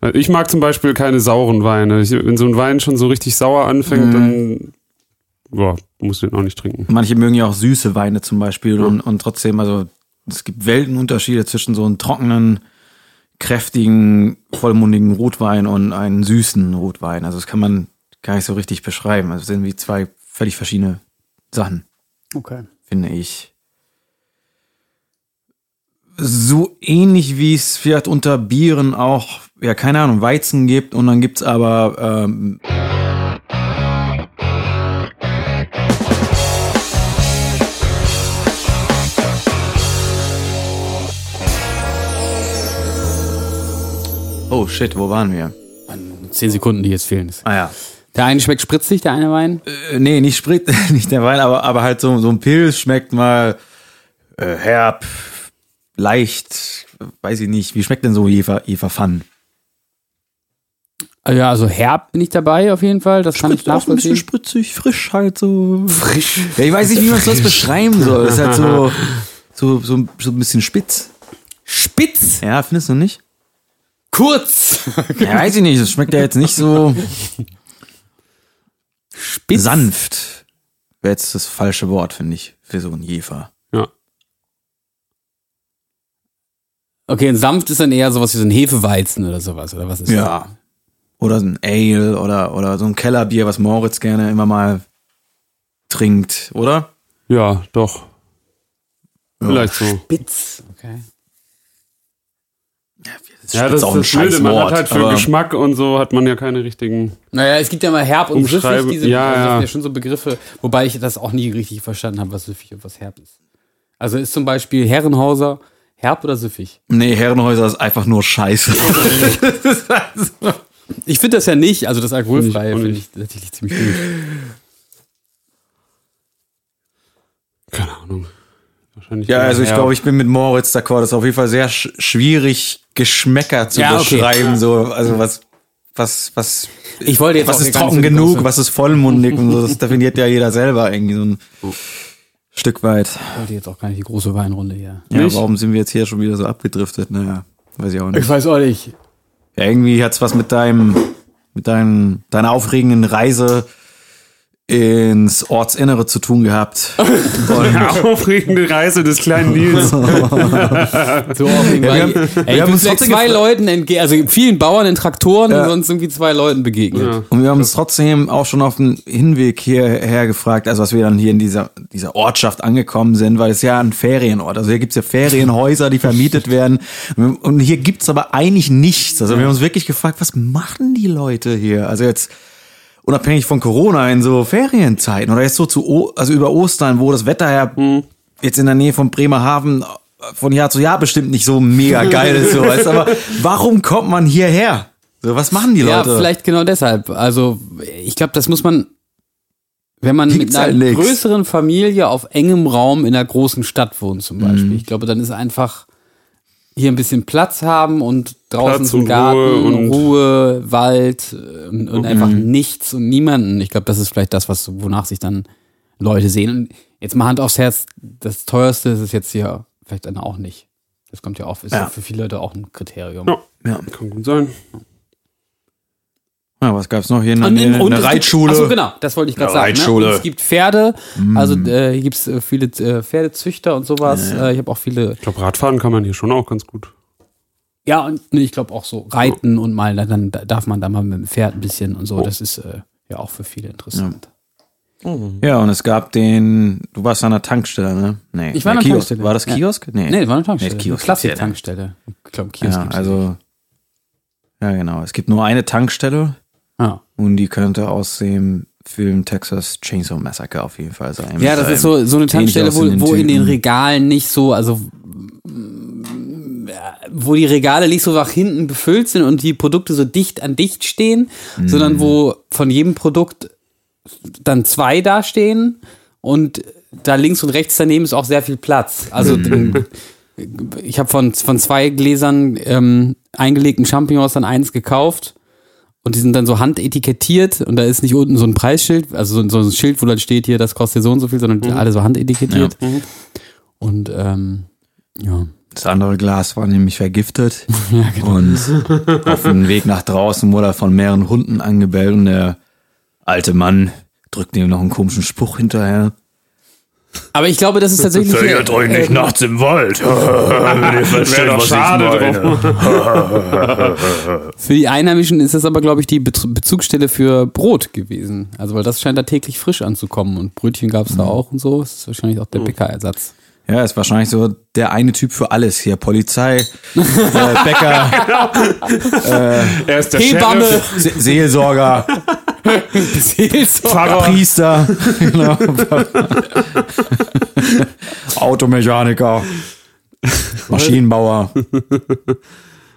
äh, ich mag zum Beispiel keine sauren Weine. Ich, wenn so ein Wein schon so richtig sauer anfängt, Mhm. dann boah, musst du den auch nicht trinken. Manche mögen ja auch süße Weine zum Beispiel und, und trotzdem, also es gibt Weltenunterschiede zwischen so einem trockenen, kräftigen, vollmundigen Rotwein und einen süßen Rotwein. Also das kann man gar nicht so richtig beschreiben. Also sind wie zwei völlig verschiedene Sachen, Okay. finde ich. So ähnlich wie es vielleicht unter Bieren auch, ja, keine Ahnung, Weizen gibt und dann gibt's aber ähm, Oh shit, wo waren wir? Zehn Sekunden, die jetzt fehlen. Ah ja. Der eine schmeckt spritzig, der eine Wein. Äh, nee, nicht Sprit, nicht der Wein, aber, aber halt so, so ein Pilz schmeckt mal äh, herb, leicht, weiß ich nicht. Wie schmeckt denn so Jefer, Jeferpfann? Ah Ja, also herb bin ich dabei auf jeden Fall. Das kann ich auch ein bisschen spritzig, frisch halt so. Frisch. Ja, ich weiß nicht, wie man es sonst beschreiben soll. Das ist halt so, so, so, so ein bisschen spitz. Spitz. Ja, findest du nicht? Kurz. Ja, weiß ich nicht. Das schmeckt ja jetzt nicht so Spitz. sanft. Wäre jetzt das falsche Wort, finde ich, für so einen Jefer. Ja. Okay, und sanft ist dann eher sowas wie so ein Hefeweizen oder sowas, oder was ist Ja. Oder so ein Ale oder, oder so ein Kellerbier, was Moritz gerne immer mal trinkt, oder? Ja, doch. Vielleicht so. das? Spitz. Okay. Ja, das ist das Blöde. Man hat halt für aber Geschmack und so hat man ja keine richtigen. Naja, es gibt ja mal herb und süffig, diese, ja, also das ja. sind ja schon so Begriffe, wobei ich das auch nie richtig verstanden habe, was süffig und was herb ist. Also ist zum Beispiel Herrenhauser herb oder süffig? Nee, Herrenhäuser ist einfach nur Scheiße. Ich finde das ja nicht, also das Alkoholfreie finde ich tatsächlich ziemlich gut. Keine Ahnung. Wahrscheinlich. ja, also ich glaube, ich bin mit Moritz d'accord. Das ist auf jeden Fall sehr sch schwierig, Geschmäcker zu Ja, okay. beschreiben. So, also was, was, was, Ich wollte jetzt was ist trocken genug, was ist vollmundig und so. Das definiert ja jeder selber irgendwie so ein Stück weit. Ich wollte jetzt auch gar nicht die große Weinrunde hier. Ja, Nicht? warum sind wir jetzt hier schon wieder so abgedriftet? Naja, weiß ich auch nicht. Ich weiß auch nicht. Ja, irgendwie hat's was mit deinem, mit deinem, deiner aufregenden Reise ins Ortsinnere zu tun gehabt. Aufregende Reise des kleinen Nils. So aufregend, wir ey, wir ich haben uns trotzdem zwei Leuten entgegen, also vielen Bauern in Traktoren Ja. und sonst irgendwie zwei Leuten begegnet. Ja. Und wir haben uns trotzdem auch schon auf dem Hinweg hierher gefragt, also als wir dann hier in dieser, dieser Ortschaft angekommen sind, weil es ja ein Ferienort, also hier gibt's ja Ferienhäuser, die vermietet werden und hier gibt's aber eigentlich nichts. Also wir haben uns wirklich gefragt, was machen die Leute hier? Also jetzt unabhängig von Corona in so Ferienzeiten oder jetzt so zu, O also über Ostern, wo das Wetter ja jetzt in der Nähe von Bremerhaven von Jahr zu Jahr bestimmt nicht so mega geil ist, so, weißt, aber warum kommt man hierher? So, was machen die Ja, Leute? vielleicht genau deshalb. Also ich glaube, das muss man, wenn man Gibt's mit einer halt nix. größeren Familie auf engem Raum in einer großen Stadt wohnt zum Beispiel. Mhm. Ich glaube, dann ist einfach hier ein bisschen Platz haben und draußen Platz und Garten, Ruhe und- Ruhe Wald äh, und, und einfach Mhm. nichts und niemanden. Ich glaube, das ist vielleicht das, was wonach sich dann Leute sehen. Und jetzt mal Hand aufs Herz, das teuerste ist es jetzt hier vielleicht dann auch nicht. Das kommt ja auch, ist ja. Ja. für viele Leute auch ein Kriterium. Ja, ja. kann gut sein. Ja, was gab's noch hier? Eine, Und, in- und eine es gibt- Reitschule. Achso, genau, das wollte ich gerade Eine sagen. Ne? Reitschule. Und es gibt Pferde, also äh, hier gibt es äh, viele äh, Pferdezüchter und sowas. Äh, ich habe auch viele, Ich glaube, Radfahren kann man hier schon auch ganz gut. ja, und nee, ich glaube auch so Reiten und mal, dann da- darf man da mal mit dem Pferd ein bisschen und so. Das ist äh, ja auch für viele interessant. Ja, und es gab den, du warst an der Tankstelle, ne? Nee. Ich war an der Kiosk. Tankstelle. War das Ja. Kiosk? Nee. Nee, das war eine Tankstelle. Nee, Kiosk eine klassische gibt's ja nicht. Tankstelle. Ich glaube, Kiosk Ja, also, ja, genau. Es gibt nur eine Tankstelle Ja. und die könnte aus dem Film Texas Chainsaw Massacre auf jeden Fall sein. Ja, das ist so, so eine Tankstelle, wo, wo in den. Regalen nicht so, also mm, wo die Regale nicht so nach hinten befüllt sind und die Produkte so dicht an dicht stehen, Mhm. sondern wo von jedem Produkt dann zwei dastehen und da links und rechts daneben ist auch sehr viel Platz. Also Mhm. ich habe von, von zwei Gläsern ähm, eingelegten Champignons dann eins gekauft. Und die sind dann so handetikettiert und da ist nicht unten so ein Preisschild, also so, so ein Schild, wo dann steht hier, das kostet so und so viel, sondern alle so handetikettiert. Und ähm, ja. Das andere Glas war nämlich vergiftet. Ja, genau. Und auf dem Weg nach draußen wurde er von mehreren Hunden angebellt und der alte Mann drückte ihm noch einen komischen Spruch hinterher. Aber ich glaube, das ist tatsächlich. Verjagt euch nicht ähm, nachts im Wald. Wenn ihr versteht, doch was schade ich meine. Für die Einheimischen ist das aber, glaube ich, die Bez- Bezugsstelle für Brot gewesen. Also, weil das scheint da täglich frisch anzukommen und Brötchen gab es da auch und so. Das ist wahrscheinlich auch der Bäckerersatz. Ja, ist wahrscheinlich so der eine Typ für alles hier. Polizei, äh, Bäcker, Er ist der Hebamme, Sheriff. Se Seelsorger, Seelsorger. Priester, genau. Automechaniker, Maschinenbauer.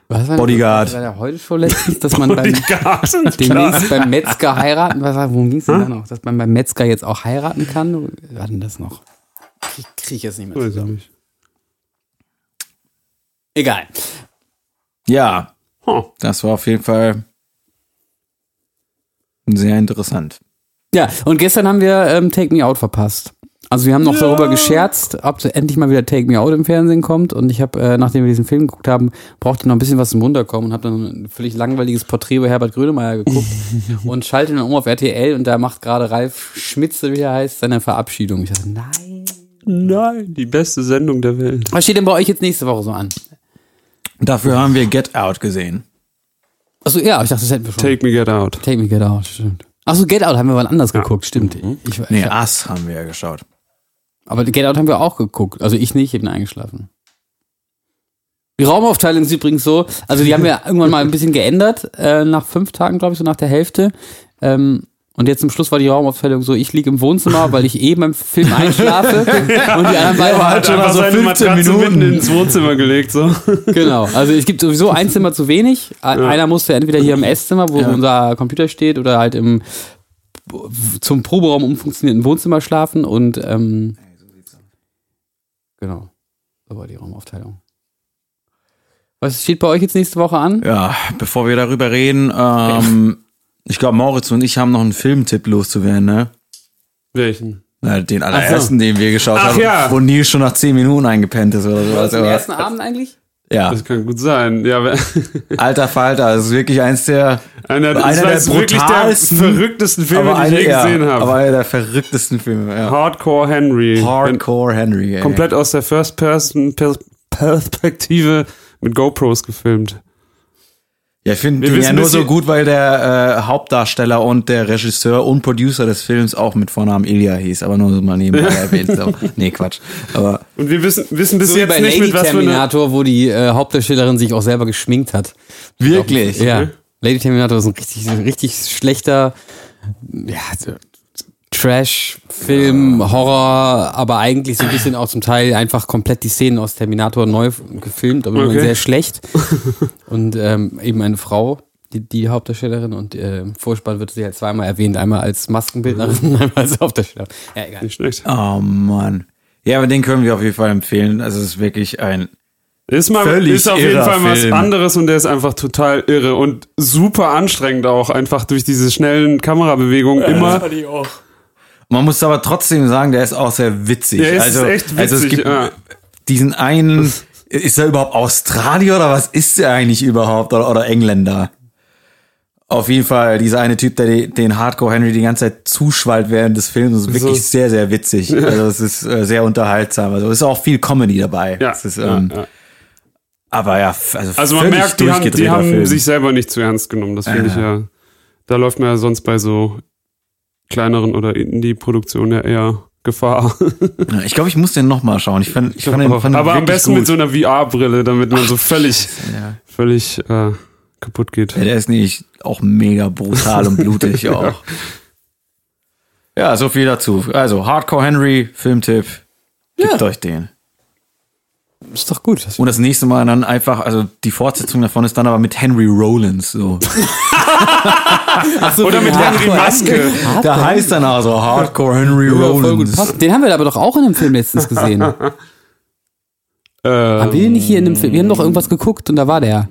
Was war Bodyguard. War der heute schon letztens, dass man beim, demnächst beim Metzger heiraten, was, worum ging es denn da noch? Dass man beim Metzger jetzt auch heiraten kann? Was war denn das noch? Ich kriege jetzt nicht mehr zusammen. nicht. Egal. Ja, Huh. das war auf jeden Fall sehr interessant. Ja, und gestern haben wir ähm, Take Me Out verpasst. Also wir haben noch darüber gescherzt, ob endlich mal wieder Take Me Out im Fernsehen kommt. Und ich habe, äh, nachdem wir diesen Film geguckt haben, brauchte ich noch ein bisschen was zum Runterkommen und habe dann ein völlig langweiliges Porträt über Herbert Grönemeyer geguckt und schalte dann um auf RTL und da macht gerade Ralf Schmitze, wie er heißt, seine Verabschiedung. Ich dachte, nein. Nein, die beste Sendung der Welt. Was steht denn bei euch jetzt nächste Woche so an? Dafür haben wir Get Out gesehen. Achso, ja, ich dachte, das hätten wir schon. Take me get out. Take Me Get Out, stimmt. Achso, Get Out haben wir wann anders geguckt, stimmt. Ich, Nee, ich, Ass haben wir ja geschaut. Aber Get Out haben wir auch geguckt. Also ich nicht, ich bin eingeschlafen. Die Raumaufteilung ist übrigens so, also die haben wir irgendwann mal ein bisschen geändert, äh, nach fünf Tagen, glaube ich, so nach der Hälfte. Ähm, und jetzt zum Schluss war die Raumaufteilung so, ich liege im Wohnzimmer, weil ich eben beim Film einschlafe und die anderen beiden halt schon mal so seine 15 Matratze Minuten. ins Wohnzimmer gelegt, so. Genau, also es gibt sowieso ein Zimmer zu wenig. Einer musste entweder hier im Esszimmer, wo unser Computer steht, oder halt im zum Proberaum umfunktionierten Wohnzimmer schlafen und ähm, genau, so war die Raumaufteilung. Was steht bei euch jetzt nächste Woche an? Ja, bevor wir darüber reden, ähm, ich glaube, Moritz und ich haben noch einen Filmtipp loszuwerden, ne? Welchen? Na, Den allerersten, den wir geschaut Ach haben, ja. wo Nils schon nach 10 Minuten eingepennt ist oder sowas. Am Aber, ersten Abend eigentlich? ja, Das kann gut sein. Ja, alter Falter, das ist wirklich eins der, einer, das Einer der jetzt wirklich der brutalsten, verrücktesten Filme, aber die ich eine, je ja, gesehen aber habe. einer der verrücktesten Filme, ja. Hardcore Henry. Hardcore Henry, ey. Komplett aus der First-Person-Perspektive mit GoPros gefilmt. Ja, ich finde Wir den ja wissen, nur so gut, weil der äh, Hauptdarsteller und der Regisseur und Producer des Films auch mit Vornamen Ilya hieß, aber nur so mal nebenbei erwähnt. So. Nee, Quatsch. Aber Und wir wissen, wissen bis So jetzt bei nicht, Lady mit was. Terminator, wo die äh, Hauptdarstellerin sich auch selber geschminkt hat. wirklich. Ja. Lady Terminator ist ein richtig, richtig schlechter ja, so Trash-Film, Horror, aber eigentlich so ein bisschen auch zum Teil einfach komplett die Szenen aus Terminator neu gefilmt, aber Okay. sehr schlecht. Und ähm, eben eine Frau, die, die Hauptdarstellerin, und äh, im Vorspann wird sie halt zweimal erwähnt, einmal als Maskenbildnerin, einmal als Hauptdarstellerin. Ja, egal. Nicht schlecht. Oh Mann. Ja, aber den können wir auf jeden Fall empfehlen. Also es ist wirklich ein. Ist, mal, Völlig ist auf jeden Fall was Film. anderes und der ist einfach total irre und super anstrengend auch, einfach durch diese schnellen Kamerabewegungen immer. Man muss aber trotzdem sagen, der ist auch sehr witzig. Der ist also, echt witzig, also es gibt ja. diesen einen. Ist er überhaupt Australier oder was ist er eigentlich überhaupt? Oder, oder Engländer? Auf jeden Fall, dieser eine Typ, der den Hardcore Henry die ganze Zeit zuschwallt während des Films, ist wirklich So- sehr, sehr witzig. Also es ist äh, sehr unterhaltsam. Also es ist auch viel Comedy dabei. Ja, Es ist, ja, ähm, ja. Aber ja, also, Also man merkt, die haben, die haben Film. sich selber nicht zu ernst genommen. Das finde ich ja. Da läuft man ja sonst bei so kleineren oder Indie-Produktionen ja eher Gefahr. Ja, Ich glaube, ich muss den noch mal schauen. Ich fand, ich fand den, fand den Aber am besten gut. mit so einer VR-Brille, damit man so völlig, ja. völlig äh, kaputt geht. Ja, der ist nämlich auch mega brutal und blutig auch. Ja, so viel dazu. Also, Hardcore Henry, Filmtipp. Gebt euch den. Ist doch gut. Und das nächste Mal dann einfach, also die Fortsetzung davon ist dann aber mit Henry Rollins. So. Oder mit Henry Maske. Da heißt dann also Hardcore Henry Rollins. Den haben wir aber doch auch in einem Film letztens gesehen. haben Äh, wir den nicht hier in einem Film? Wir haben doch irgendwas geguckt und da war der.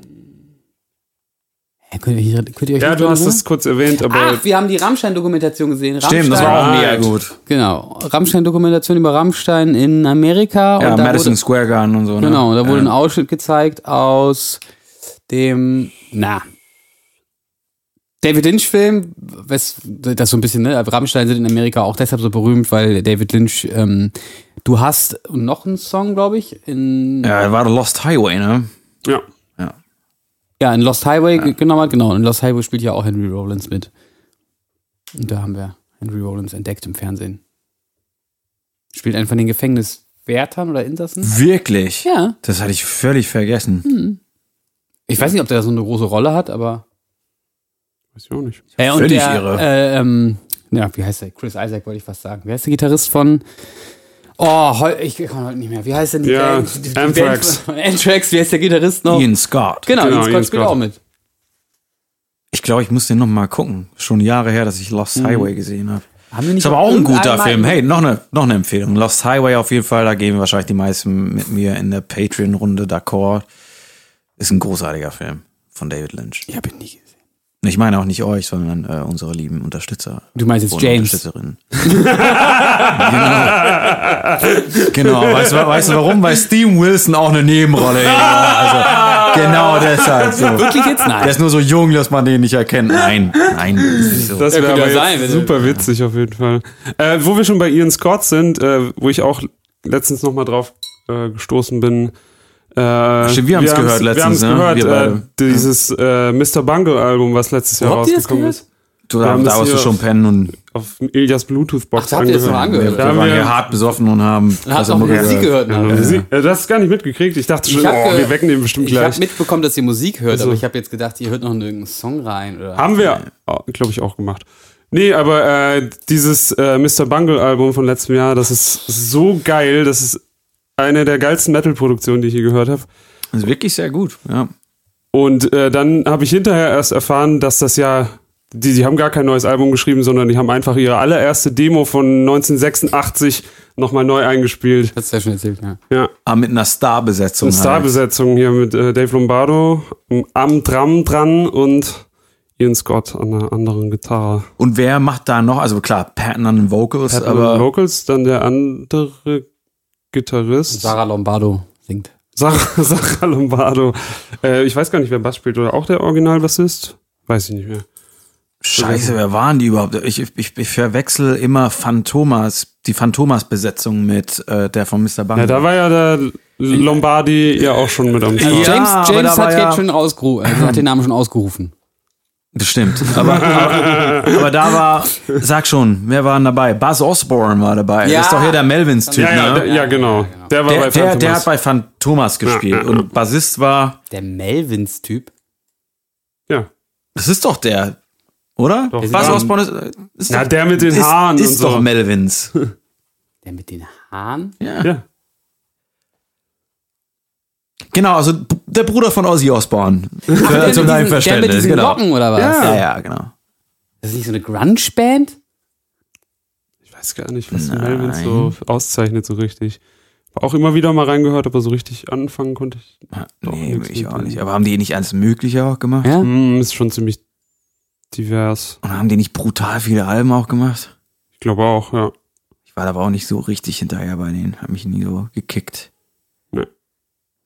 Könnt, ihr, könnt ihr euch ja, du hast das kurz erwähnt, aber Ach, wir haben die Rammstein-Dokumentation gesehen. Stimmt, das war auch Rammstein. mega gut. Genau, Rammstein-Dokumentation über Rammstein in Amerika. Ja, und da Madison wurde, Square Garden und so. Ne? Genau, da wurde ja. ein Ausschnitt gezeigt aus dem, na, David Lynch-Film, was- das ist so ein bisschen, ne, Rammstein sind in Amerika auch deshalb so berühmt, weil David Lynch, ähm, du hast noch einen Song, glaube ich, in, ja. Ja, war The Lost Highway, ne? ja. in Lost Highway ge- genommen hat, genau, in Lost Highway spielt ja auch Henry Rollins mit. Und da haben wir Henry Rollins entdeckt im Fernsehen. Spielt einen von den Gefängniswärtern oder Insassen? Wirklich? Ja. Das hatte ich völlig vergessen. Ich weiß nicht, ob der so eine große Rolle hat, aber. Weiß ich auch nicht. Äh, und Völlig der, irre. Äh, ähm, ja, wie heißt der? Chris Isaac wollte ich fast sagen. Wer ist der Gitarrist von? Oh, heu, ich kann heute nicht mehr. Wie heißt denn die Ja, Band? Die, die Anthrax. Band von Anthrax, wie heißt der Gitarrist noch? Ian Scott. Genau, Genau, Ian Scott Ian spielt Scott. auch mit. Ich glaube, ich muss den noch mal gucken. Schon Jahre her, dass ich Lost Highway gesehen habe. Haben wir nicht Ist aber auch ein guter Film. Hey, noch eine, noch eine Empfehlung. Lost Highway auf jeden Fall. Da gehen wahrscheinlich die meisten mit mir in der Patreon-Runde d'accord. Ist ein großartiger Film von David Lynch. Ich habe ihn gesehen. Ich meine auch nicht euch, sondern äh, unsere lieben Unterstützer. Du meinst jetzt und James. Unterstützerinnen. genau. genau. Weißt, du, weißt du warum? Weil Steve Wilson auch eine Nebenrolle in Also genau deshalb. So. Wirklich jetzt? Der Nein. ist nur so jung, dass man den nicht erkennt. Nein, nein. das so. Das Ja, wäre aber ja sein, super witzig auf jeden Fall. Äh, wo wir schon bei Ian Scott sind, äh, wo ich auch letztens noch mal drauf äh, gestoßen bin. Äh, Stimmt, wir haben's gehört Wir letztens, haben's ne? gehört, Wir äh, dieses äh, Mr. Bungle Album, was letztes Jahr habt ihr das rausgekommen gehört? ist. Du, da haben da musst du schon pennen und Auf Ilias Bluetooth-Box Ach, habt ihr das noch wir, angehört. Da wir haben waren wir- hier hart besoffen und haben noch immer Musik gehört. gehört. Ja, ne? Musik. Ja, das hast du gar nicht mitgekriegt. Ich dachte schon, Ich hab oh, wir wecken den bestimmt Ich habe gleich. mitbekommen, dass ihr Musik hört, Also- aber ich habe jetzt gedacht, ihr hört noch einen Song rein. Oder? Haben wir, glaube ich, auch gemacht. Nee, aber äh, dieses äh, Mr. Bungle-Album von letztem Jahr, das ist so geil. Das ist eine der geilsten Metal-Produktionen, die ich je gehört habe. Das ist wirklich sehr gut. Ja. Und äh, dann habe ich hinterher erst erfahren, dass das ja, die, die haben gar kein neues Album geschrieben, sondern die haben einfach ihre allererste Demo von 1986 nochmal neu eingespielt. Hast du ja schon erzählt, ja. Ja, Aber Ah, mit einer Starbesetzung. eine halt. Starbesetzung hier mit äh, Dave Lombardo am Drum dran und Ian Scott an einer anderen Gitarre. Und wer macht da noch? Also klar, Patton an den Vocals, Patton aber Vocals, dann der andere Gitarrist. Sarah Lombardo singt. Sarah, Sarah Lombardo. Äh, ich weiß gar nicht, wer Bass spielt oder auch der Originalbassist. Weiß ich nicht mehr. Scheiße, wer waren die überhaupt? Ich, ich, ich verwechsel immer Phantomas, die Phantomas-Besetzung mit äh, der von Mr. Bungle. Ja, da war ja der Lombardi ja auch schon mit am Start. Ja, James, James hat ja- jetzt schon ausgerufen, also hat den Namen schon ausgerufen. Das stimmt. Aber, aber, aber da war, sag schon, wer war denn dabei? Buzz Osborne war dabei. Ja. Das ist doch hier der Melvins-Typ, Ja, ja, ne? der, ja, genau. Der war Der, bei der, der hat bei Phantomas gespielt. ja, ja. Und Bassist war, Der Melvins-Typ. Ja. das ist doch der, oder? Doch, Buzz ja. Osborne ist, ist Na, doch, der mit den ist, Haaren ist und so. doch Melvins. Der mit den Haaren? ja. Ja. Genau, also der Bruder von Ozzy Osbourne. Der Für, mit zum deinem diesen- Der mit Verständnis, diesen genau. Locken oder was? Ja. Ja, ja, genau. Das ist nicht so eine Grunge-Band? Ich weiß gar nicht, was Melvin so auszeichnet, so richtig. Auch immer wieder mal reingehört, aber so richtig anfangen konnte ich. Doch, nee, ich auch nicht. Aber haben die nicht alles Mögliche auch gemacht? Ja? Hm, ist schon ziemlich divers. Und haben die nicht brutal viele Alben auch gemacht? Ich glaube auch, ja. Ich war aber auch nicht so richtig hinterher bei denen. Hab mich nie so gekickt.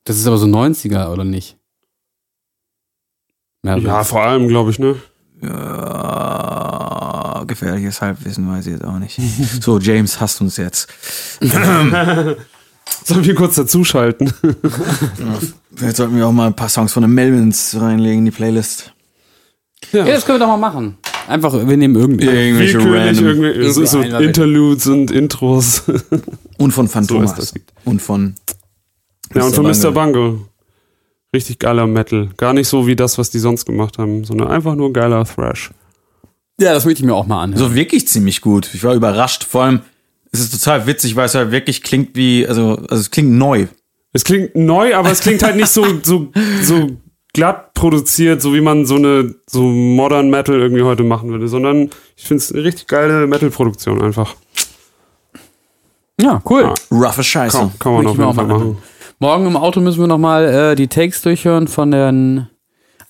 Das ist aber so 90er, oder nicht? Melvins. Ja, vor allem, glaube ich, ne? Ja, gefährliches Halbwissen weiß ich jetzt auch nicht. so, James, hasst uns jetzt. Sollen wir kurz dazuschalten? Vielleicht sollten wir auch mal ein paar Songs von den Melvins reinlegen in die Playlist. Ja, das können wir doch mal machen. Einfach, wir nehmen irgendwie. Irgendwelche Willkürlich random. irgendwie, so, so Interludes und Intros. Und von Phantomas. So und von. Ja, und von Mr. Mr. Bungle. Richtig geiler Metal. Gar nicht so wie das, was die sonst gemacht haben, sondern einfach nur geiler Thrash. Ja, das möchte ich mir auch mal anhören. So wirklich ziemlich gut. Ich war überrascht. Vor allem, es ist total witzig, weil es halt wirklich klingt wie, also, also es klingt neu. Es klingt neu, aber es klingt halt nicht so, so, so glatt produziert, so wie man so eine so Modern Metal irgendwie heute machen würde, sondern ich finde es eine richtig geile Metal-Produktion einfach. Ja, cool. Ja. Roughe Scheiße. Kann, kann man auf jeden auch Fall mal machen. Morgen im Auto müssen wir nochmal äh, die Takes durchhören von den.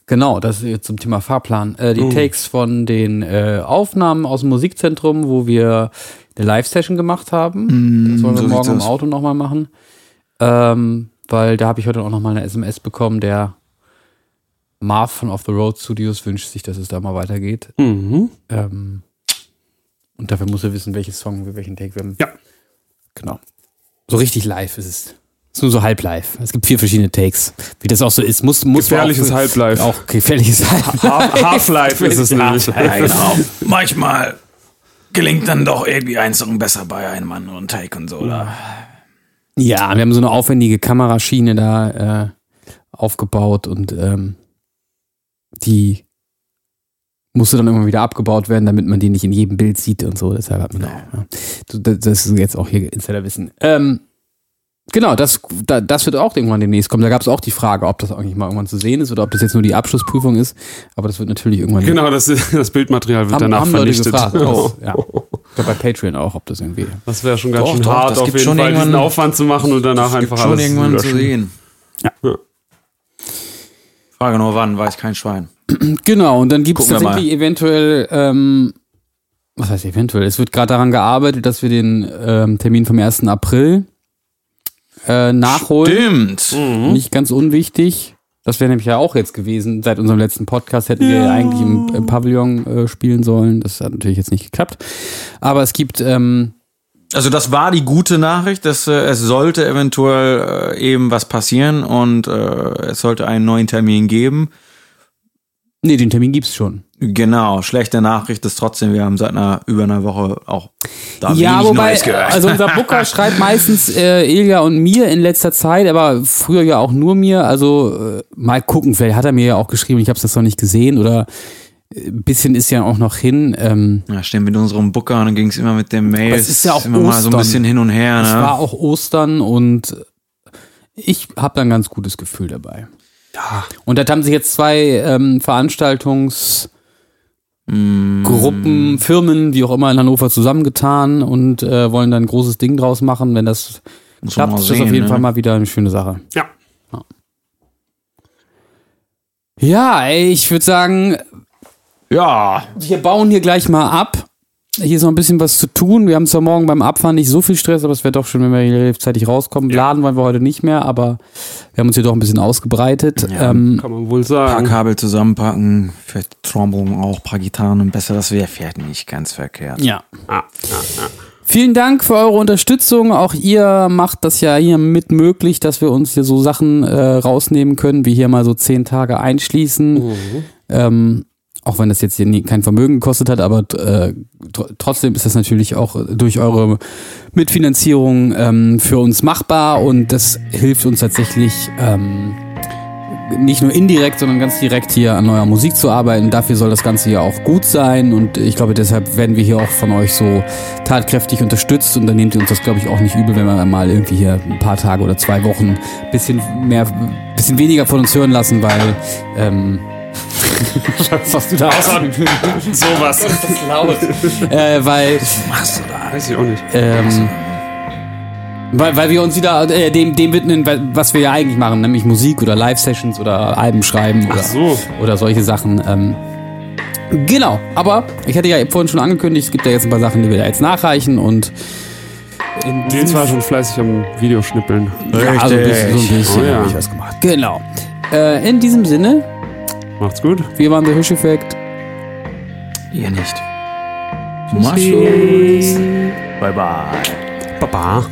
Genau, das ist jetzt zum Thema Fahrplan. Äh, die Takes von den äh, Aufnahmen aus dem Musikzentrum, wo wir eine Live-Session gemacht haben. das wollen wir so morgen im. Auto nochmal machen. Ähm, weil da habe ich heute auch nochmal eine SMS bekommen, der Marv von Off the Road Studios wünscht sich, dass es da mal weitergeht. Mhm. Ähm, und dafür muss er wissen, welches Song wir welchen Take wir haben. Ja. Genau. So richtig live ist es. Ist nur so halb live. Es gibt vier verschiedene Takes. Wie das auch so ist. Muss, muss Gefährliches auch, Half-Life. Auch gefährliches Halb-Life. Half- Half-Life ist es nämlich. Ja, genau. Manchmal gelingt dann doch irgendwie ein Song besser bei einem anderen Take und so, oder? Ja, wir haben so eine aufwendige Kameraschiene da äh, aufgebaut und ähm, die musste dann immer wieder abgebaut werden, damit man die nicht in jedem Bild sieht und so. Deshalb hat man auch. Ja. Das ist jetzt auch hier Insiderwissen. Ähm, genau, das, da, das wird auch irgendwann demnächst kommen. Da gab es auch die Frage, ob das eigentlich mal irgendwann zu sehen ist oder ob das jetzt nur die Abschlussprüfung ist. Aber das wird natürlich irgendwann. Genau, das, das Bildmaterial wird haben, danach haben Leute vernichtet. gefragt. Oh, ja. Ich glaube bei Patreon auch, ob das irgendwie. Das wäre schon ganz Doch, schön doch, hart, das auf gibt jeden schon Fall diesen irgendwann- Aufwand zu machen und danach einfach Gibt schon alles irgendwann zu löschen. sehen. Ja. Frage nur wann, weiß kein Schwein. Genau, und dann gibt es tatsächlich eventuell, ähm, was heißt eventuell? Es wird gerade daran gearbeitet, dass wir den ähm, Termin vom 1. April äh, nachholen. Stimmt. Nicht ganz unwichtig. Das wäre nämlich ja auch jetzt gewesen. Seit unserem letzten Podcast hätten wir ja eigentlich im, im Pavillon äh, spielen sollen. Das hat natürlich jetzt nicht geklappt. Aber es gibt, ähm, Also das war die gute Nachricht, dass äh, es sollte eventuell äh, eben was passieren und äh, es sollte einen neuen Termin geben. nee, den Termin gibt's schon. Genau, schlechte Nachricht ist trotzdem, wir haben seit einer über einer Woche auch da Ja, wenig wobei, Neues gehört. also unser Booker schreibt meistens äh, Ilja und mir in letzter Zeit, aber früher ja auch nur mir. Also äh, mal gucken, vielleicht hat er mir ja auch geschrieben, ich habe das noch nicht gesehen oder äh, ein bisschen ist ja auch noch hin. Ähm, ja, stehen mit unserem Booker und dann ging es immer mit den Mails. es ist ja auch immer mal so ein Ostern. bisschen hin und her. Es Ne? war auch Ostern und ich habe da ein ganz gutes Gefühl dabei. Ja. Und da haben sich jetzt zwei ähm, Veranstaltungsgruppen, Mm. Firmen, wie auch immer in Hannover zusammengetan und äh, wollen da ein großes Ding draus machen. Wenn das Muss klappt, mal ist das sehen, auf jeden ne? Fall mal wieder eine schöne Sache. Ja. Ja, ey, ich würde sagen, Ja, wir bauen hier gleich mal ab. Hier ist noch ein bisschen was zu tun. Wir haben zwar morgen beim Abfahren nicht so viel Stress, aber es wäre doch schön, wenn wir hier rechtzeitig rauskommen. Laden wollen wir heute nicht mehr, aber wir haben uns hier doch ein bisschen ausgebreitet. Ja. ähm, Kann man wohl ein paar sagen. Kabel zusammenpacken, vielleicht Trombone auch, ein paar Gitarren und besser, das wäre vielleicht nicht ganz verkehrt. ja. Ah, Vielen Dank für eure Unterstützung. Auch ihr macht das ja hier mit möglich, dass wir uns hier so Sachen äh, rausnehmen können, wie hier mal so zehn Tage einschließen. Ähm, auch wenn das jetzt hier nie, kein Vermögen gekostet hat, aber äh, tr trotzdem ist das natürlich auch durch eure Mitfinanzierung ähm, für uns machbar und das hilft uns tatsächlich, ähm, nicht nur indirekt, sondern ganz direkt hier an neuer Musik zu arbeiten. Dafür soll das Ganze ja auch gut sein und ich glaube, deshalb werden wir hier auch von euch so tatkräftig unterstützt und dann nehmt ihr uns das, glaube ich, auch nicht übel, wenn wir mal irgendwie hier ein paar Tage oder zwei Wochen bisschen mehr, bisschen weniger von uns hören lassen, weil ähm, was hast du da aus? Sowas. äh, weil Weiß ich auch nicht. ähm, weil, weil wir uns wieder äh, dem, dem widmen, wa- was wir ja eigentlich machen, nämlich Musik oder Live-Sessions oder Alben schreiben oder, so. oder solche Sachen. Ähm, genau, aber ich hatte ja vorhin schon angekündigt, es gibt ja jetzt ein paar Sachen, die wir da jetzt nachreichen und in Nils war schon fleißig am Videoschnippeln. ja, also ein bisschen, so ein bisschen Oh ja. habe ich was gemacht. Genau. Äh, in diesem Sinne, Macht's gut. wir waren der Hirscheffekt. Ihr nicht. Mach's gut. Bye bye. Baba.